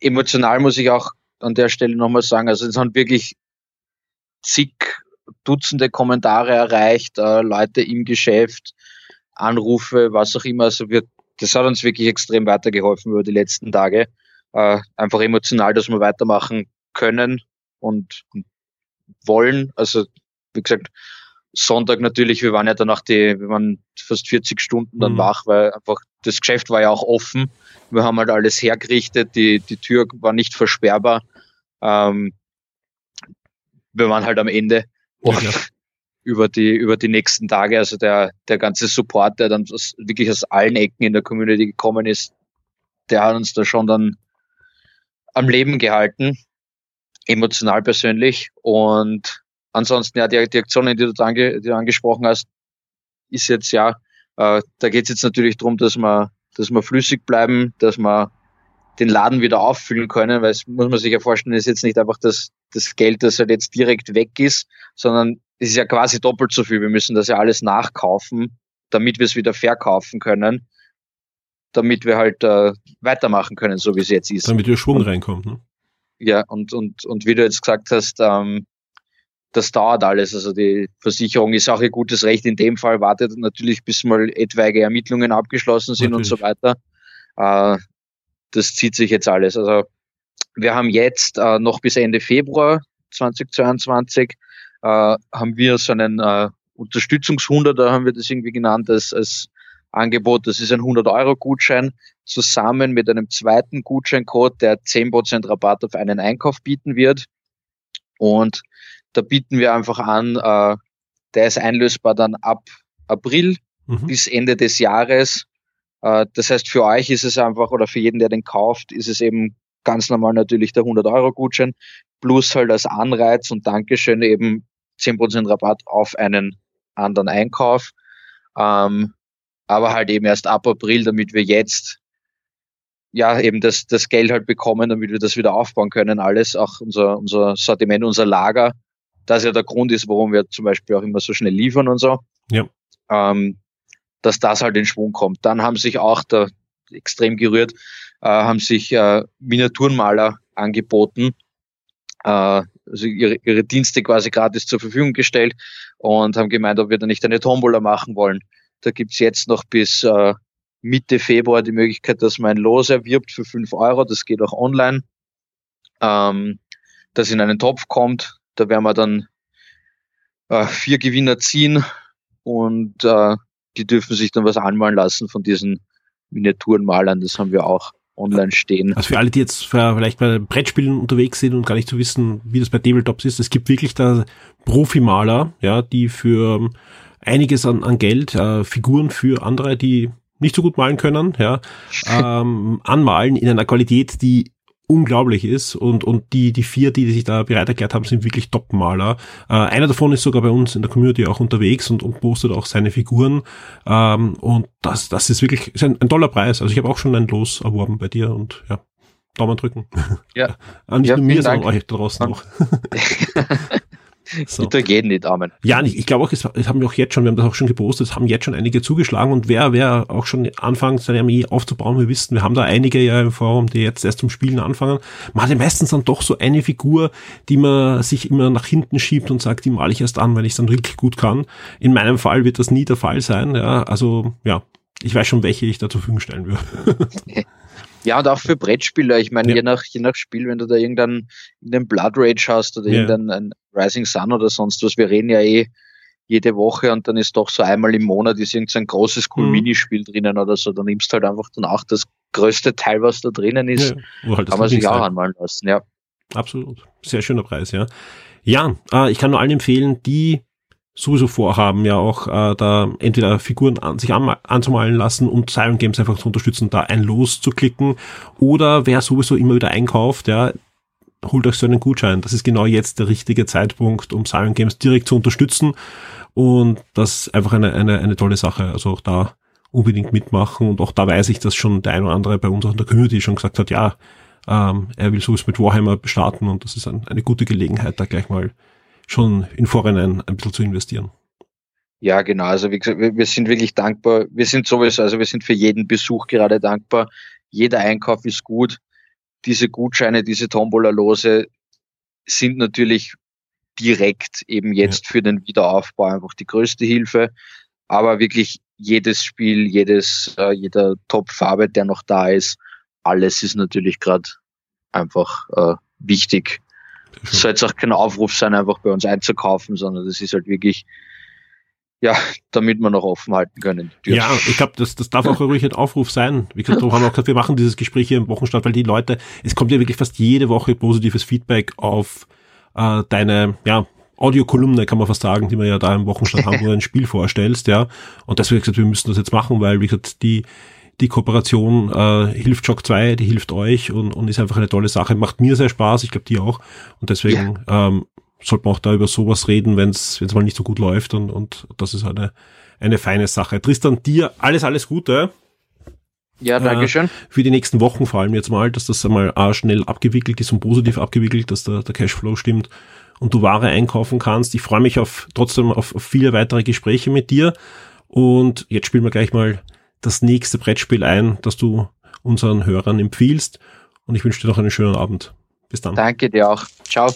emotional muss ich auch an der Stelle nochmal sagen, also es haben wirklich zig Dutzende Kommentare erreicht, äh, Leute im Geschäft, Anrufe, was auch immer. Also wir, das hat uns wirklich extrem weitergeholfen über die letzten Tage. Äh, einfach emotional, dass wir weitermachen können und, wollen. Also wie gesagt, Sonntag natürlich, wir waren ja danach die, wir waren fast 40 Stunden dann mhm. wach, weil einfach das Geschäft war ja auch offen. Wir haben halt alles hergerichtet, die, die Tür war nicht versperrbar. Ähm, wir waren halt am Ende. Und ja, über die, über die nächsten Tage, also der, der ganze Support, der dann aus, wirklich aus allen Ecken in der Community gekommen ist, der hat uns da schon dann am Leben gehalten, emotional persönlich. Und ansonsten, ja, die, die Aktionen, die du, ange, die du angesprochen hast, ist jetzt ja, äh, da geht es jetzt natürlich darum, dass wir, dass wir flüssig bleiben, dass wir den Laden wieder auffüllen können, weil es muss man sich ja vorstellen, ist jetzt nicht einfach das, das Geld, das halt jetzt direkt weg ist, sondern es ist ja quasi doppelt so viel. Wir müssen das ja alles nachkaufen, damit wir es wieder verkaufen können, damit wir halt äh, weitermachen können, so wie es jetzt ist. Damit der Schwung und, reinkommt, ne? Ja, und, und, und wie du jetzt gesagt hast, ähm, das dauert alles. Also die Versicherung ist auch ihr gutes Recht. In dem Fall wartet natürlich, bis mal etwaige Ermittlungen abgeschlossen sind natürlich. und so weiter. Äh, das zieht sich jetzt alles. Also wir haben jetzt äh, noch bis Ende Februar 2022 äh, haben wir so einen äh, Unterstützungshunder, da haben wir das irgendwie genannt als, als Angebot. Das ist ein 100-Euro-Gutschein zusammen mit einem zweiten Gutscheincode, der 10% Rabatt auf einen Einkauf bieten wird. Und da bieten wir einfach an, äh, der ist einlösbar dann ab April mhm. bis Ende des Jahres. Äh, das heißt, für euch ist es einfach, oder für jeden, der den kauft, ist es eben ganz normal natürlich der 100-Euro-Gutschein, plus halt als Anreiz und Dankeschön eben 10% Rabatt auf einen anderen Einkauf. Ähm, aber halt eben erst ab April, damit wir jetzt ja eben das, das Geld halt bekommen, damit wir das wieder aufbauen können, alles, auch unser, unser Sortiment, unser Lager. Das ja der Grund ist, warum wir zum Beispiel auch immer so schnell liefern und so. Ja. Ähm, dass das halt in Schwung kommt. Dann haben sich auch da extrem gerührt, äh, haben sich äh, Miniaturenmaler angeboten, äh, also ihre, ihre Dienste quasi gratis zur Verfügung gestellt und haben gemeint, ob wir da nicht eine Tombola machen wollen. Da gibt's jetzt noch bis äh, Mitte Februar die Möglichkeit, dass man ein Los erwirbt für fünf Euro. Das geht auch online. Ähm, das in einen Topf kommt. Da werden wir dann äh, vier Gewinner ziehen und äh, die dürfen sich dann was anmalen lassen von diesen Miniaturenmalern. Das haben wir auch online stehen. Also für alle, die jetzt vielleicht bei Brettspielen unterwegs sind und gar nicht zu so wissen, wie das bei Tabletops ist, es gibt wirklich da Profimaler, ja, die für einiges an, an Geld äh, Figuren für andere, die nicht so gut malen können, ja, ähm, anmalen in einer Qualität, die unglaublich ist und, und die, die vier, die sich da bereit erklärt haben, sind wirklich Top-Maler. Äh, einer davon ist sogar bei uns in der Community auch unterwegs und, und postet auch seine Figuren ähm, und das, das ist wirklich ist ein, ein toller Preis. Also ich habe auch schon ein Los erworben bei dir und ja, Daumen drücken. Ja. nicht ja, nur mir, sondern euch da draußen auch. So. Die Daumen. Ja, ich, ich glaube auch, es, haben wir auch jetzt schon, wir haben das auch schon gepostet, es haben jetzt schon einige zugeschlagen und wer, wer auch schon anfangen, seine Armee aufzubauen, wir wissen, wir haben da einige ja im Forum, die jetzt erst zum Spielen anfangen. Man hat ja meistens dann doch so eine Figur, die man sich immer nach hinten schiebt und sagt, die male ich erst an, weil ich es dann wirklich gut kann. In meinem Fall wird das nie der Fall sein, ja, also, ja, ich weiß schon, welche ich da zur Verfügung stellen würde. Ja, und auch für Brettspieler. Ich meine, ja. je, nach, je nach Spiel, wenn du da irgendeinen, irgendeinen Blood Rage hast oder ja. irgendeinen Rising Sun oder sonst was, wir reden ja eh jede Woche und dann ist doch so einmal im Monat ist irgendein großes cool mhm. Minispiel drinnen oder so. Dann nimmst du halt einfach dann auch das größte Teil, was da drinnen ist. Ja, halt kann man sich auch anmalen lassen, ja. Absolut. Sehr schöner Preis, ja. Ja, äh, ich kann nur allen empfehlen, die sowieso vorhaben, ja auch äh, da entweder Figuren an, sich an, anzumalen lassen und Siren Games einfach zu unterstützen, da ein Los zu klicken. Oder wer sowieso immer wieder einkauft, ja, holt euch so einen Gutschein. Das ist genau jetzt der richtige Zeitpunkt, um Siren Games direkt zu unterstützen. Und das ist einfach eine, eine, eine tolle Sache. Also auch da unbedingt mitmachen. Und auch da weiß ich, dass schon der ein oder andere bei uns auch in der Community schon gesagt hat, ja, ähm, er will sowieso mit Warhammer starten und das ist ein, eine gute Gelegenheit, da gleich mal schon in Vorhinein ein bisschen zu investieren. Ja, genau. Also wie gesagt, wir, wir sind wirklich dankbar. Wir sind sowieso, also wir sind für jeden Besuch gerade dankbar. Jeder Einkauf ist gut. Diese Gutscheine, diese Tombola-Lose sind natürlich direkt eben jetzt ja. für den Wiederaufbau einfach die größte Hilfe. Aber wirklich jedes Spiel, jedes, äh, jeder Top-Farbe, der noch da ist, alles ist natürlich gerade einfach äh, wichtig es soll jetzt auch kein Aufruf sein, einfach bei uns einzukaufen, sondern das ist halt wirklich, ja, damit wir noch offen halten können. Ja, ich glaube, das, das darf auch ruhig ein Aufruf sein. Wie gesagt, darum haben wir auch gesagt, wir machen dieses Gespräch hier im Wochenstart, weil die Leute, es kommt ja wirklich fast jede Woche positives Feedback auf äh, deine, ja, Audiokolumne kann man fast sagen, die wir ja da im Wochenstart haben, wo du ein Spiel vorstellst, ja. Und deswegen gesagt, wir müssen das jetzt machen, weil, wie gesagt, die, die Kooperation äh, hilft Shock 2, die hilft euch und, und ist einfach eine tolle Sache. Macht mir sehr Spaß, ich glaube dir auch. Und deswegen ja. ähm, sollte man auch da über sowas reden, wenn es mal nicht so gut läuft und, und das ist eine, eine feine Sache. Tristan, dir alles, alles Gute. Ja, danke schön. Äh, für die nächsten Wochen vor allem jetzt mal, dass das einmal äh, schnell abgewickelt ist und positiv abgewickelt, dass der, der Cashflow stimmt und du Ware einkaufen kannst. Ich freue mich auf trotzdem auf, auf viele weitere Gespräche mit dir. Und jetzt spielen wir gleich mal das nächste Brettspiel ein, das du unseren Hörern empfiehlst. Und ich wünsche dir noch einen schönen Abend. Bis dann. Danke dir auch. Ciao.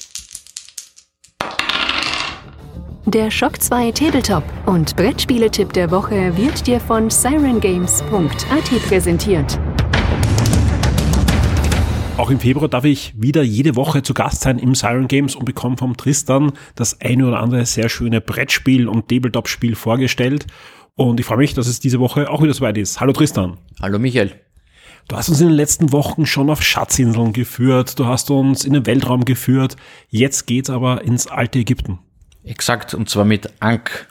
Der Shock 2 Tabletop und Brettspieletipp der Woche wird dir von sirengames.at präsentiert. Auch im Februar darf ich wieder jede Woche zu Gast sein im Siren Games und bekomme vom Tristan das eine oder andere sehr schöne Brettspiel und Tabletop-Spiel vorgestellt. Und ich freue mich, dass es diese Woche auch wieder soweit ist. Hallo Tristan. Hallo Michael. Du hast uns in den letzten Wochen schon auf Schatzinseln geführt, du hast uns in den Weltraum geführt, jetzt geht's aber ins alte Ägypten. Exakt, und zwar mit Ankh,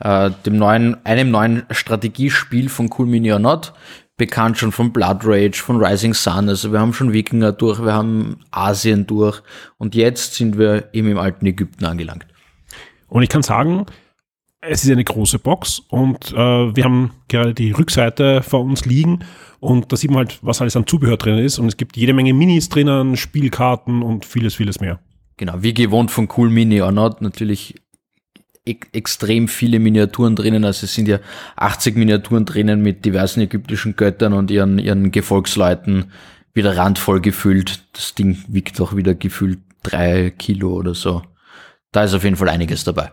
äh, dem neuen, einem neuen Strategiespiel von Cool Mini or Not, bekannt schon von Blood Rage, von Rising Sun, also wir haben schon Wikinger durch, wir haben Asien durch und jetzt sind wir eben im alten Ägypten angelangt. Und ich kann sagen, es ist eine große Box und äh, wir haben gerade die Rückseite vor uns liegen und da sieht man halt, was alles an Zubehör drin ist und es gibt jede Menge Minis drinnen, Spielkarten und vieles, vieles mehr. Genau, wie gewohnt von Cool Mini or Not, natürlich extrem viele Miniaturen drinnen, also es sind ja 80 Miniaturen drinnen mit diversen ägyptischen Göttern und ihren, ihren Gefolgsleuten wieder randvoll gefüllt. Das Ding wiegt auch wieder gefühlt drei Kilo oder so. Da ist auf jeden Fall einiges dabei.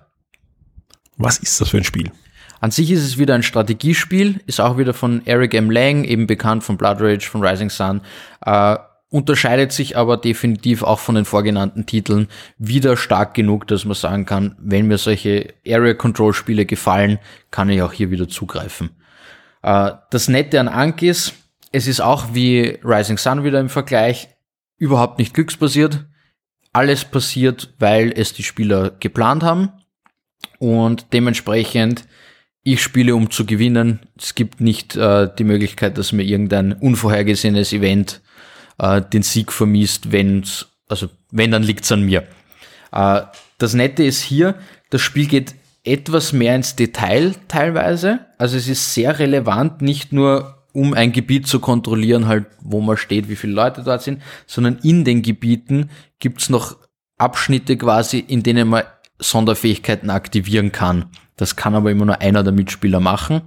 Was ist das für ein Spiel? An sich ist es wieder ein Strategiespiel, ist auch wieder von Eric M. Lang, eben bekannt von Blood Rage, von Rising Sun, äh, unterscheidet sich aber definitiv auch von den vorgenannten Titeln wieder stark genug, dass man sagen kann, wenn mir solche Area Control Spiele gefallen, kann ich auch hier wieder zugreifen. Äh, das Nette an Ank ist, es ist auch wie Rising Sun wieder im Vergleich überhaupt nicht glücksbasiert. Alles passiert, weil es die Spieler geplant haben und dementsprechend, ich spiele, um zu gewinnen. Es gibt nicht äh, die Möglichkeit, dass mir irgendein unvorhergesehenes Event äh, den Sieg vermisst, wenn's, also wenn, dann liegt's an mir. Äh, das Nette ist hier, das Spiel geht etwas mehr ins Detail teilweise. Also es ist sehr relevant, nicht nur um ein Gebiet zu kontrollieren, halt, wo man steht, wie viele Leute dort sind, sondern in den Gebieten gibt's noch Abschnitte quasi, in denen man Sonderfähigkeiten aktivieren kann. Das kann aber immer nur einer der Mitspieler machen.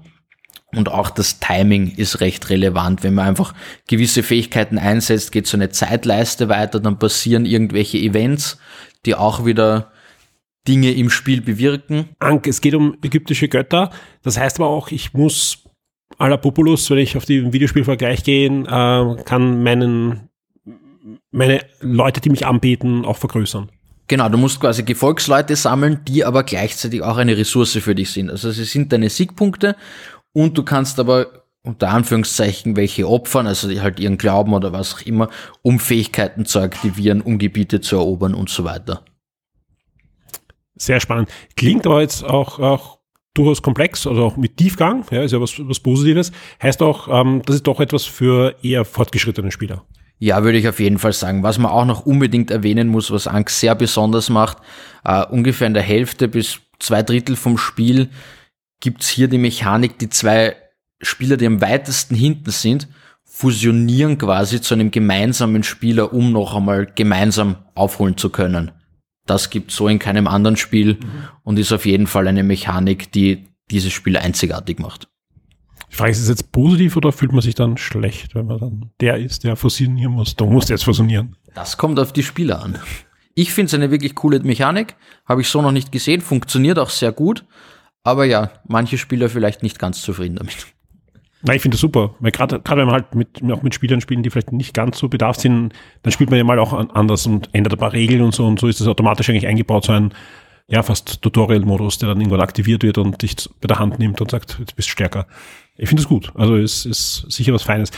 Und auch das Timing ist recht relevant. Wenn man einfach gewisse Fähigkeiten einsetzt, geht so eine Zeitleiste weiter, dann passieren irgendwelche Events, die auch wieder Dinge im Spiel bewirken. Ank, es geht um ägyptische Götter. Das heißt aber auch, ich muss à la Populus, wenn ich auf den Videospielvergleich gehe, äh, kann meinen, meine Leute, die mich anbieten, auch vergrößern. Genau, du musst quasi Gefolgsleute sammeln, die aber gleichzeitig auch eine Ressource für dich sind. Also sie sind deine Siegpunkte und du kannst aber unter Anführungszeichen welche opfern, also halt ihren Glauben oder was auch immer, um Fähigkeiten zu aktivieren, um Gebiete zu erobern und so weiter. Sehr spannend. Klingt aber jetzt auch, auch durchaus komplex, also auch mit Tiefgang, ja, ist ja was, was Positives. Heißt auch, ähm, das ist doch etwas für eher fortgeschrittene Spieler. Ja, würde ich auf jeden Fall sagen. Was man auch noch unbedingt erwähnen muss, was Angst sehr besonders macht, äh, ungefähr in der Hälfte bis zwei Drittel vom Spiel gibt's hier die Mechanik, die zwei Spieler, die am weitesten hinten sind, fusionieren quasi zu einem gemeinsamen Spieler, um noch einmal gemeinsam aufholen zu können. Das gibt so in keinem anderen Spiel mhm. und ist auf jeden Fall eine Mechanik, die dieses Spiel einzigartig macht. Ich frage, ist es jetzt positiv oder fühlt man sich dann schlecht, wenn man dann der ist, der fusionieren muss? Du musst jetzt fusionieren. Das kommt auf die Spieler an. Ich finde es eine wirklich coole Mechanik, habe ich so noch nicht gesehen, funktioniert auch sehr gut, aber ja, manche Spieler vielleicht nicht ganz zufrieden damit. Nein, ich finde das super, weil gerade wenn man halt mit, auch mit Spielern spielen, die vielleicht nicht ganz so bedarf sind, dann spielt man ja mal auch anders und ändert ein paar Regeln und so und so ist das automatisch eigentlich eingebaut, so ein ja, fast Tutorial-Modus, der dann irgendwann aktiviert wird und dich bei der Hand nimmt und sagt, jetzt bist du stärker. Ich finde es gut. Also es ist sicher was Feines.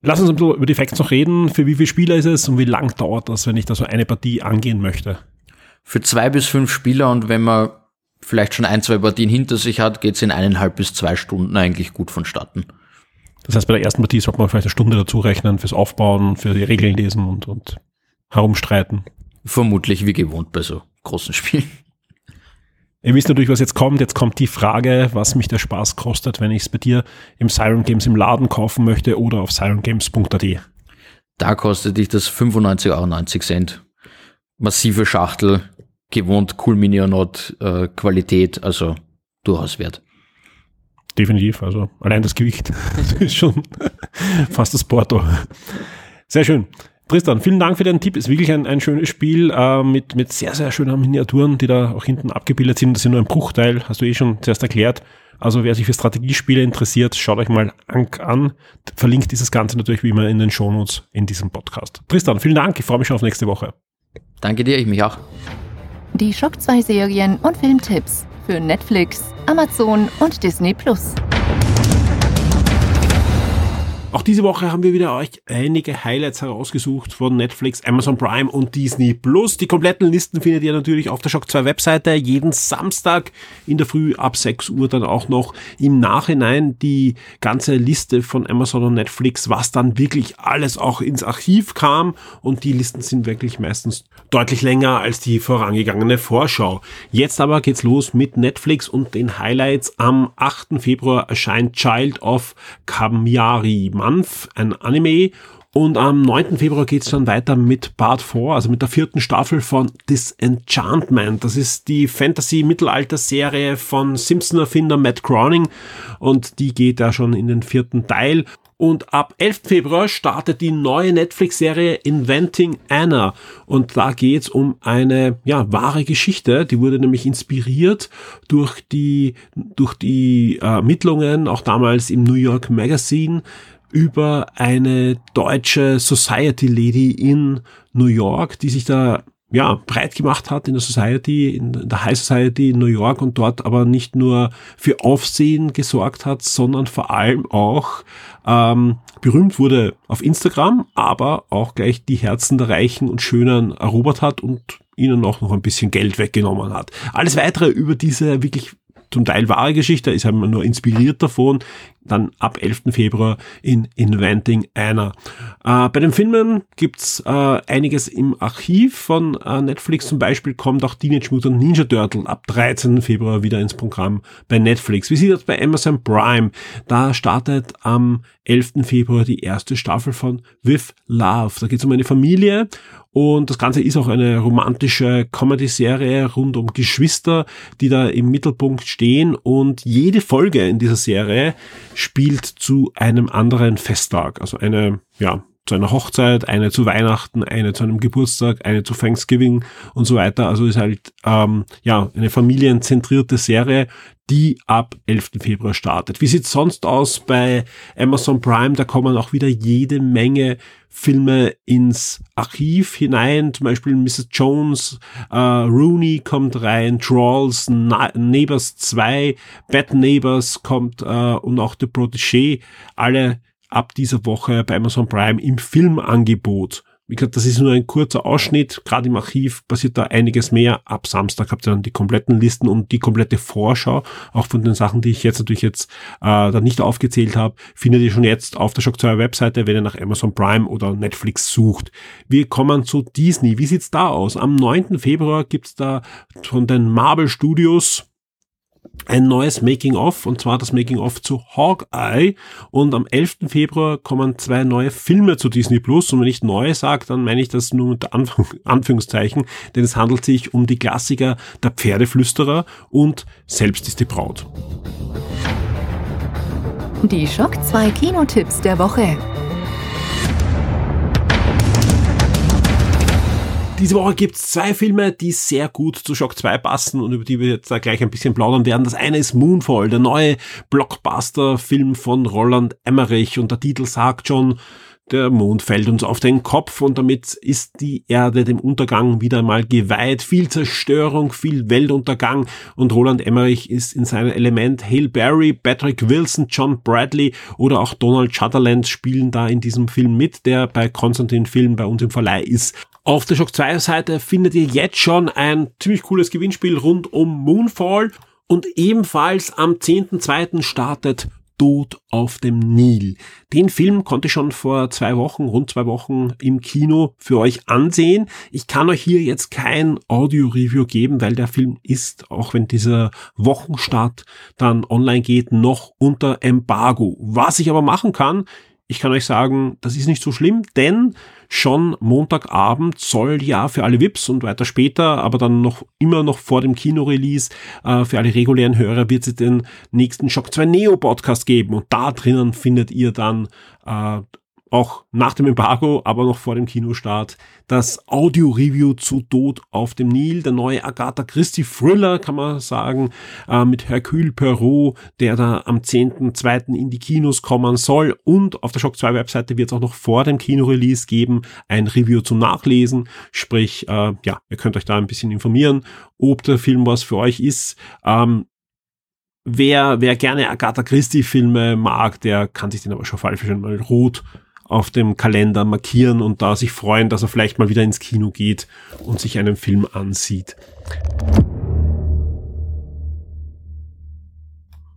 Lass uns ein bisschen über die Facts noch reden. Für wie viele Spieler ist es und wie lang dauert das, wenn ich da so eine Partie angehen möchte? Für zwei bis fünf Spieler und wenn man vielleicht schon ein, zwei Partien hinter sich hat, geht es in eineinhalb bis zwei Stunden eigentlich gut vonstatten. Das heißt, bei der ersten Partie sollte man vielleicht eine Stunde dazu rechnen fürs Aufbauen, für die Regeln lesen und, und herumstreiten. Vermutlich wie gewohnt bei so großen Spielen. Ihr wisst natürlich, was jetzt kommt. Jetzt kommt die Frage, was mich der Spaß kostet, wenn ich es bei dir im Siren Games im Laden kaufen möchte oder auf sirengames.at. Da kostet dich das 95,90 Euro. Massive Schachtel, gewohnt Cool Minionot äh, Qualität, also durchaus wert. Definitiv, also allein das Gewicht ist schon fast das Porto. Sehr schön. Tristan, vielen Dank für deinen Tipp. Ist wirklich ein, ein schönes Spiel äh, mit, mit sehr, sehr schönen Miniaturen, die da auch hinten abgebildet sind. Das sind nur ein Bruchteil, hast du eh schon zuerst erklärt. Also wer sich für Strategiespiele interessiert, schaut euch mal Ank an. Verlinkt dieses Ganze natürlich wie immer in den Shownotes in diesem Podcast. Tristan, vielen Dank. Ich freue mich schon auf nächste Woche. Danke dir, ich mich auch. Die Schock 2 Serien und Filmtipps für Netflix, Amazon und Disney Plus. Auch diese Woche haben wir wieder euch einige Highlights herausgesucht von Netflix, Amazon Prime und Disney Plus. Die kompletten Listen findet ihr natürlich auf der Shock 2 Webseite. Jeden Samstag in der Früh ab 6 Uhr dann auch noch im Nachhinein die ganze Liste von Amazon und Netflix, was dann wirklich alles auch ins Archiv kam. Und die Listen sind wirklich meistens deutlich länger als die vorangegangene Vorschau. Jetzt aber geht's los mit Netflix und den Highlights. Am 8. Februar erscheint Child of Kamiari Month, ein Anime. Und am 9. Februar geht's dann weiter mit Part 4, also mit der vierten Staffel von Disenchantment. Das ist die Fantasy-Mittelalter-Serie von Simpson-Erfinder Matt Groening und die geht da schon in den vierten Teil. Und ab 11. Februar startet die neue Netflix-Serie Inventing Anna. Und da geht's um eine ja, wahre Geschichte. Die wurde nämlich inspiriert durch die, durch die äh, Ermittlungen, auch damals im New York Magazine, über eine deutsche Society Lady in New York, die sich da ja, breit gemacht hat in der Society, in der High Society in New York und dort aber nicht nur für Aufsehen gesorgt hat, sondern vor allem auch ähm, berühmt wurde auf Instagram, aber auch gleich die Herzen der Reichen und Schönen erobert hat und ihnen auch noch ein bisschen Geld weggenommen hat. Alles weitere über diese wirklich zum Teil wahre Geschichte, ist halt nur inspiriert davon, dann ab 11. Februar in Inventing Anna. Äh, bei den Filmen gibt's äh, einiges im Archiv von äh, Netflix. Zum Beispiel kommt auch Teenage Mutant Ninja Turtle ab 13. Februar wieder ins Programm bei Netflix. Wie sieht das bei Amazon Prime? Da startet am 11. Februar die erste Staffel von With Love. Da geht es um eine Familie und das Ganze ist auch eine romantische Comedy-Serie rund um Geschwister, die da im Mittelpunkt stehen. Und jede Folge in dieser Serie spielt zu einem anderen Festtag. Also eine, ja, zu einer Hochzeit, eine zu Weihnachten, eine zu einem Geburtstag, eine zu Thanksgiving und so weiter. Also ist halt ähm, ja eine familienzentrierte Serie, die ab 11. Februar startet. Wie sieht's sonst aus bei Amazon Prime? Da kommen auch wieder jede Menge Filme ins Archiv hinein, zum Beispiel Mrs. Jones, äh, Rooney kommt rein, Trolls, Na Neighbors 2, Bad Neighbors kommt äh, und auch The Protégé, alle ab dieser Woche bei Amazon Prime im Filmangebot. Wie gesagt, das ist nur ein kurzer Ausschnitt. Gerade im Archiv passiert da einiges mehr. Ab Samstag habt ihr dann die kompletten Listen und die komplette Vorschau, auch von den Sachen, die ich jetzt natürlich jetzt äh, da nicht aufgezählt habe, findet ihr schon jetzt auf der Shock 2 Webseite, wenn ihr nach Amazon Prime oder Netflix sucht. Wir kommen zu Disney. Wie sieht's da aus? Am 9. Februar gibt's da von den Marvel Studios ein neues Making-of, und zwar das Making-of zu Hawkeye. Und am 11. Februar kommen zwei neue Filme zu Disney Plus. Und wenn ich neu sage, dann meine ich das nur unter Anführungszeichen, denn es handelt sich um die Klassiker Der Pferdeflüsterer und Selbst ist die Braut. Die Schock 2 Kinotipps der Woche. Diese Woche gibt es zwei Filme, die sehr gut zu Shock 2 passen und über die wir jetzt da gleich ein bisschen plaudern werden. Das eine ist Moonfall, der neue Blockbuster-Film von Roland Emmerich und der Titel sagt schon, der Mond fällt uns auf den Kopf und damit ist die Erde dem Untergang wieder mal geweiht. Viel Zerstörung, viel Weltuntergang und Roland Emmerich ist in seinem Element. Hale Berry, Patrick Wilson, John Bradley oder auch Donald Shutterland spielen da in diesem Film mit, der bei Konstantin Film bei uns im Verleih ist. Auf der Shock 2 Seite findet ihr jetzt schon ein ziemlich cooles Gewinnspiel rund um Moonfall und ebenfalls am 10.2. startet Tod auf dem Nil. Den Film konnte ich schon vor zwei Wochen, rund zwei Wochen im Kino für euch ansehen. Ich kann euch hier jetzt kein Audio-Review geben, weil der Film ist, auch wenn dieser Wochenstart dann online geht, noch unter Embargo. Was ich aber machen kann, ich kann euch sagen, das ist nicht so schlimm, denn schon Montagabend soll ja für alle VIPs und weiter später, aber dann noch immer noch vor dem Kinorelease, äh, für alle regulären Hörer wird es den nächsten Shock 2 Neo Podcast geben. Und da drinnen findet ihr dann äh, auch nach dem Embargo, aber noch vor dem Kinostart, das Audio-Review zu Tod auf dem Nil, der neue Agatha Christie Thriller, kann man sagen, äh, mit Hercule Perrault, der da am 10.2. in die Kinos kommen soll und auf der Shock 2 Webseite wird es auch noch vor dem Kinorelease geben, ein Review zum Nachlesen, sprich, äh, ja, ihr könnt euch da ein bisschen informieren, ob der Film was für euch ist. Ähm, Wer, wer gerne Agatha Christie Filme mag, der kann sich den aber schon falsch mal rot auf dem Kalender markieren und da sich freuen, dass er vielleicht mal wieder ins Kino geht und sich einen Film ansieht.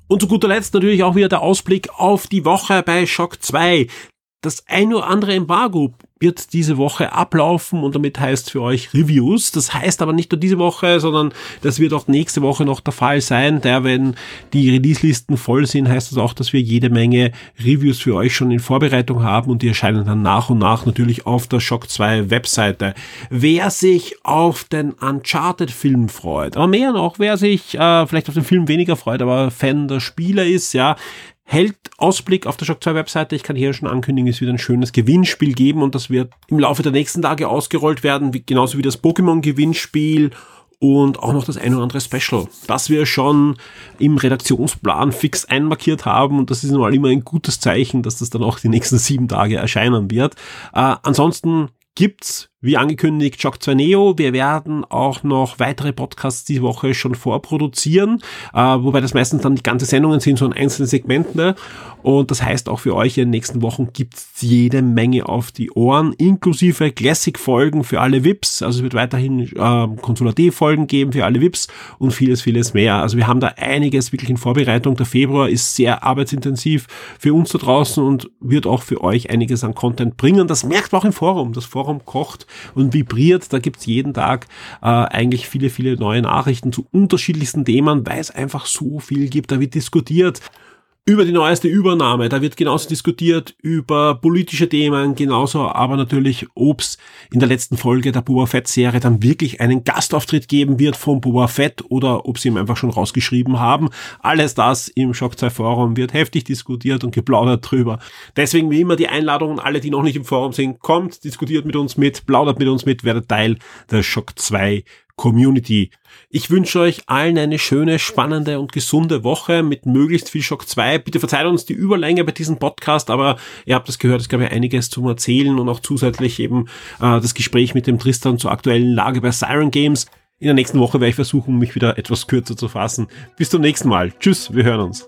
Und zu guter Letzt natürlich auch wieder der Ausblick auf die Woche bei Shock 2. Das ein oder andere Embargo wird diese Woche ablaufen und damit heißt für euch Reviews. Das heißt aber nicht nur diese Woche, sondern das wird auch nächste Woche noch der Fall sein. Der, wenn die Release-Listen voll sind, heißt das auch, dass wir jede Menge Reviews für euch schon in Vorbereitung haben und die erscheinen dann nach und nach natürlich auf der Shock 2 Webseite. Wer sich auf den Uncharted-Film freut, aber mehr noch, wer sich äh, vielleicht auf den Film weniger freut, aber Fan der Spieler ist, ja, hält Ausblick auf der Shock 2 Webseite. Ich kann hier schon ankündigen, es wird ein schönes Gewinnspiel geben und das wird im Laufe der nächsten Tage ausgerollt werden, wie, genauso wie das Pokémon Gewinnspiel und auch noch das ein oder andere Special, das wir schon im Redaktionsplan fix einmarkiert haben und das ist normal immer ein gutes Zeichen, dass das dann auch die nächsten sieben Tage erscheinen wird. Äh, ansonsten gibt's wie angekündigt, Shock 2 Neo. Wir werden auch noch weitere Podcasts diese Woche schon vorproduzieren, äh, wobei das meistens dann die ganze Sendungen sind, so in einzelne Segmente. Und das heißt auch für euch in den nächsten Wochen gibt's jede Menge auf die Ohren, inklusive Classic-Folgen für alle VIPs. Also es wird weiterhin äh, Consular D-Folgen geben für alle VIPs und vieles, vieles mehr. Also wir haben da einiges wirklich in Vorbereitung. Der Februar ist sehr arbeitsintensiv für uns da draußen und wird auch für euch einiges an Content bringen. Das merkt man auch im Forum. Das Forum kocht und vibriert. Da gibt's jeden Tag äh, eigentlich viele, viele neue Nachrichten zu unterschiedlichsten Themen, weil es einfach so viel gibt. Da wird diskutiert über die neueste Übernahme. Da wird genauso diskutiert über politische Themen, genauso aber natürlich, ob es in der letzten Folge der Boba Fett-Serie dann wirklich einen Gastauftritt geben wird von Boba Fett oder ob sie ihm einfach schon rausgeschrieben haben. Alles das im Shock 2 Forum wird heftig diskutiert und geplaudert drüber. Deswegen wie immer die Einladung an alle, die noch nicht im Forum sind, kommt, diskutiert mit uns mit, plaudert mit uns mit, werdet Teil der Shock 2 Community. Ich wünsche euch allen eine schöne, spannende und gesunde Woche mit möglichst viel Schock 2. Bitte verzeiht uns die Überlänge bei diesem Podcast, aber ihr habt das gehört, es gab ja einiges zum Erzählen und auch zusätzlich eben äh, das Gespräch mit dem Tristan zur aktuellen Lage bei Siren Games. In der nächsten Woche werde ich versuchen, mich wieder etwas kürzer zu fassen. Bis zum nächsten Mal. Tschüss, wir hören uns.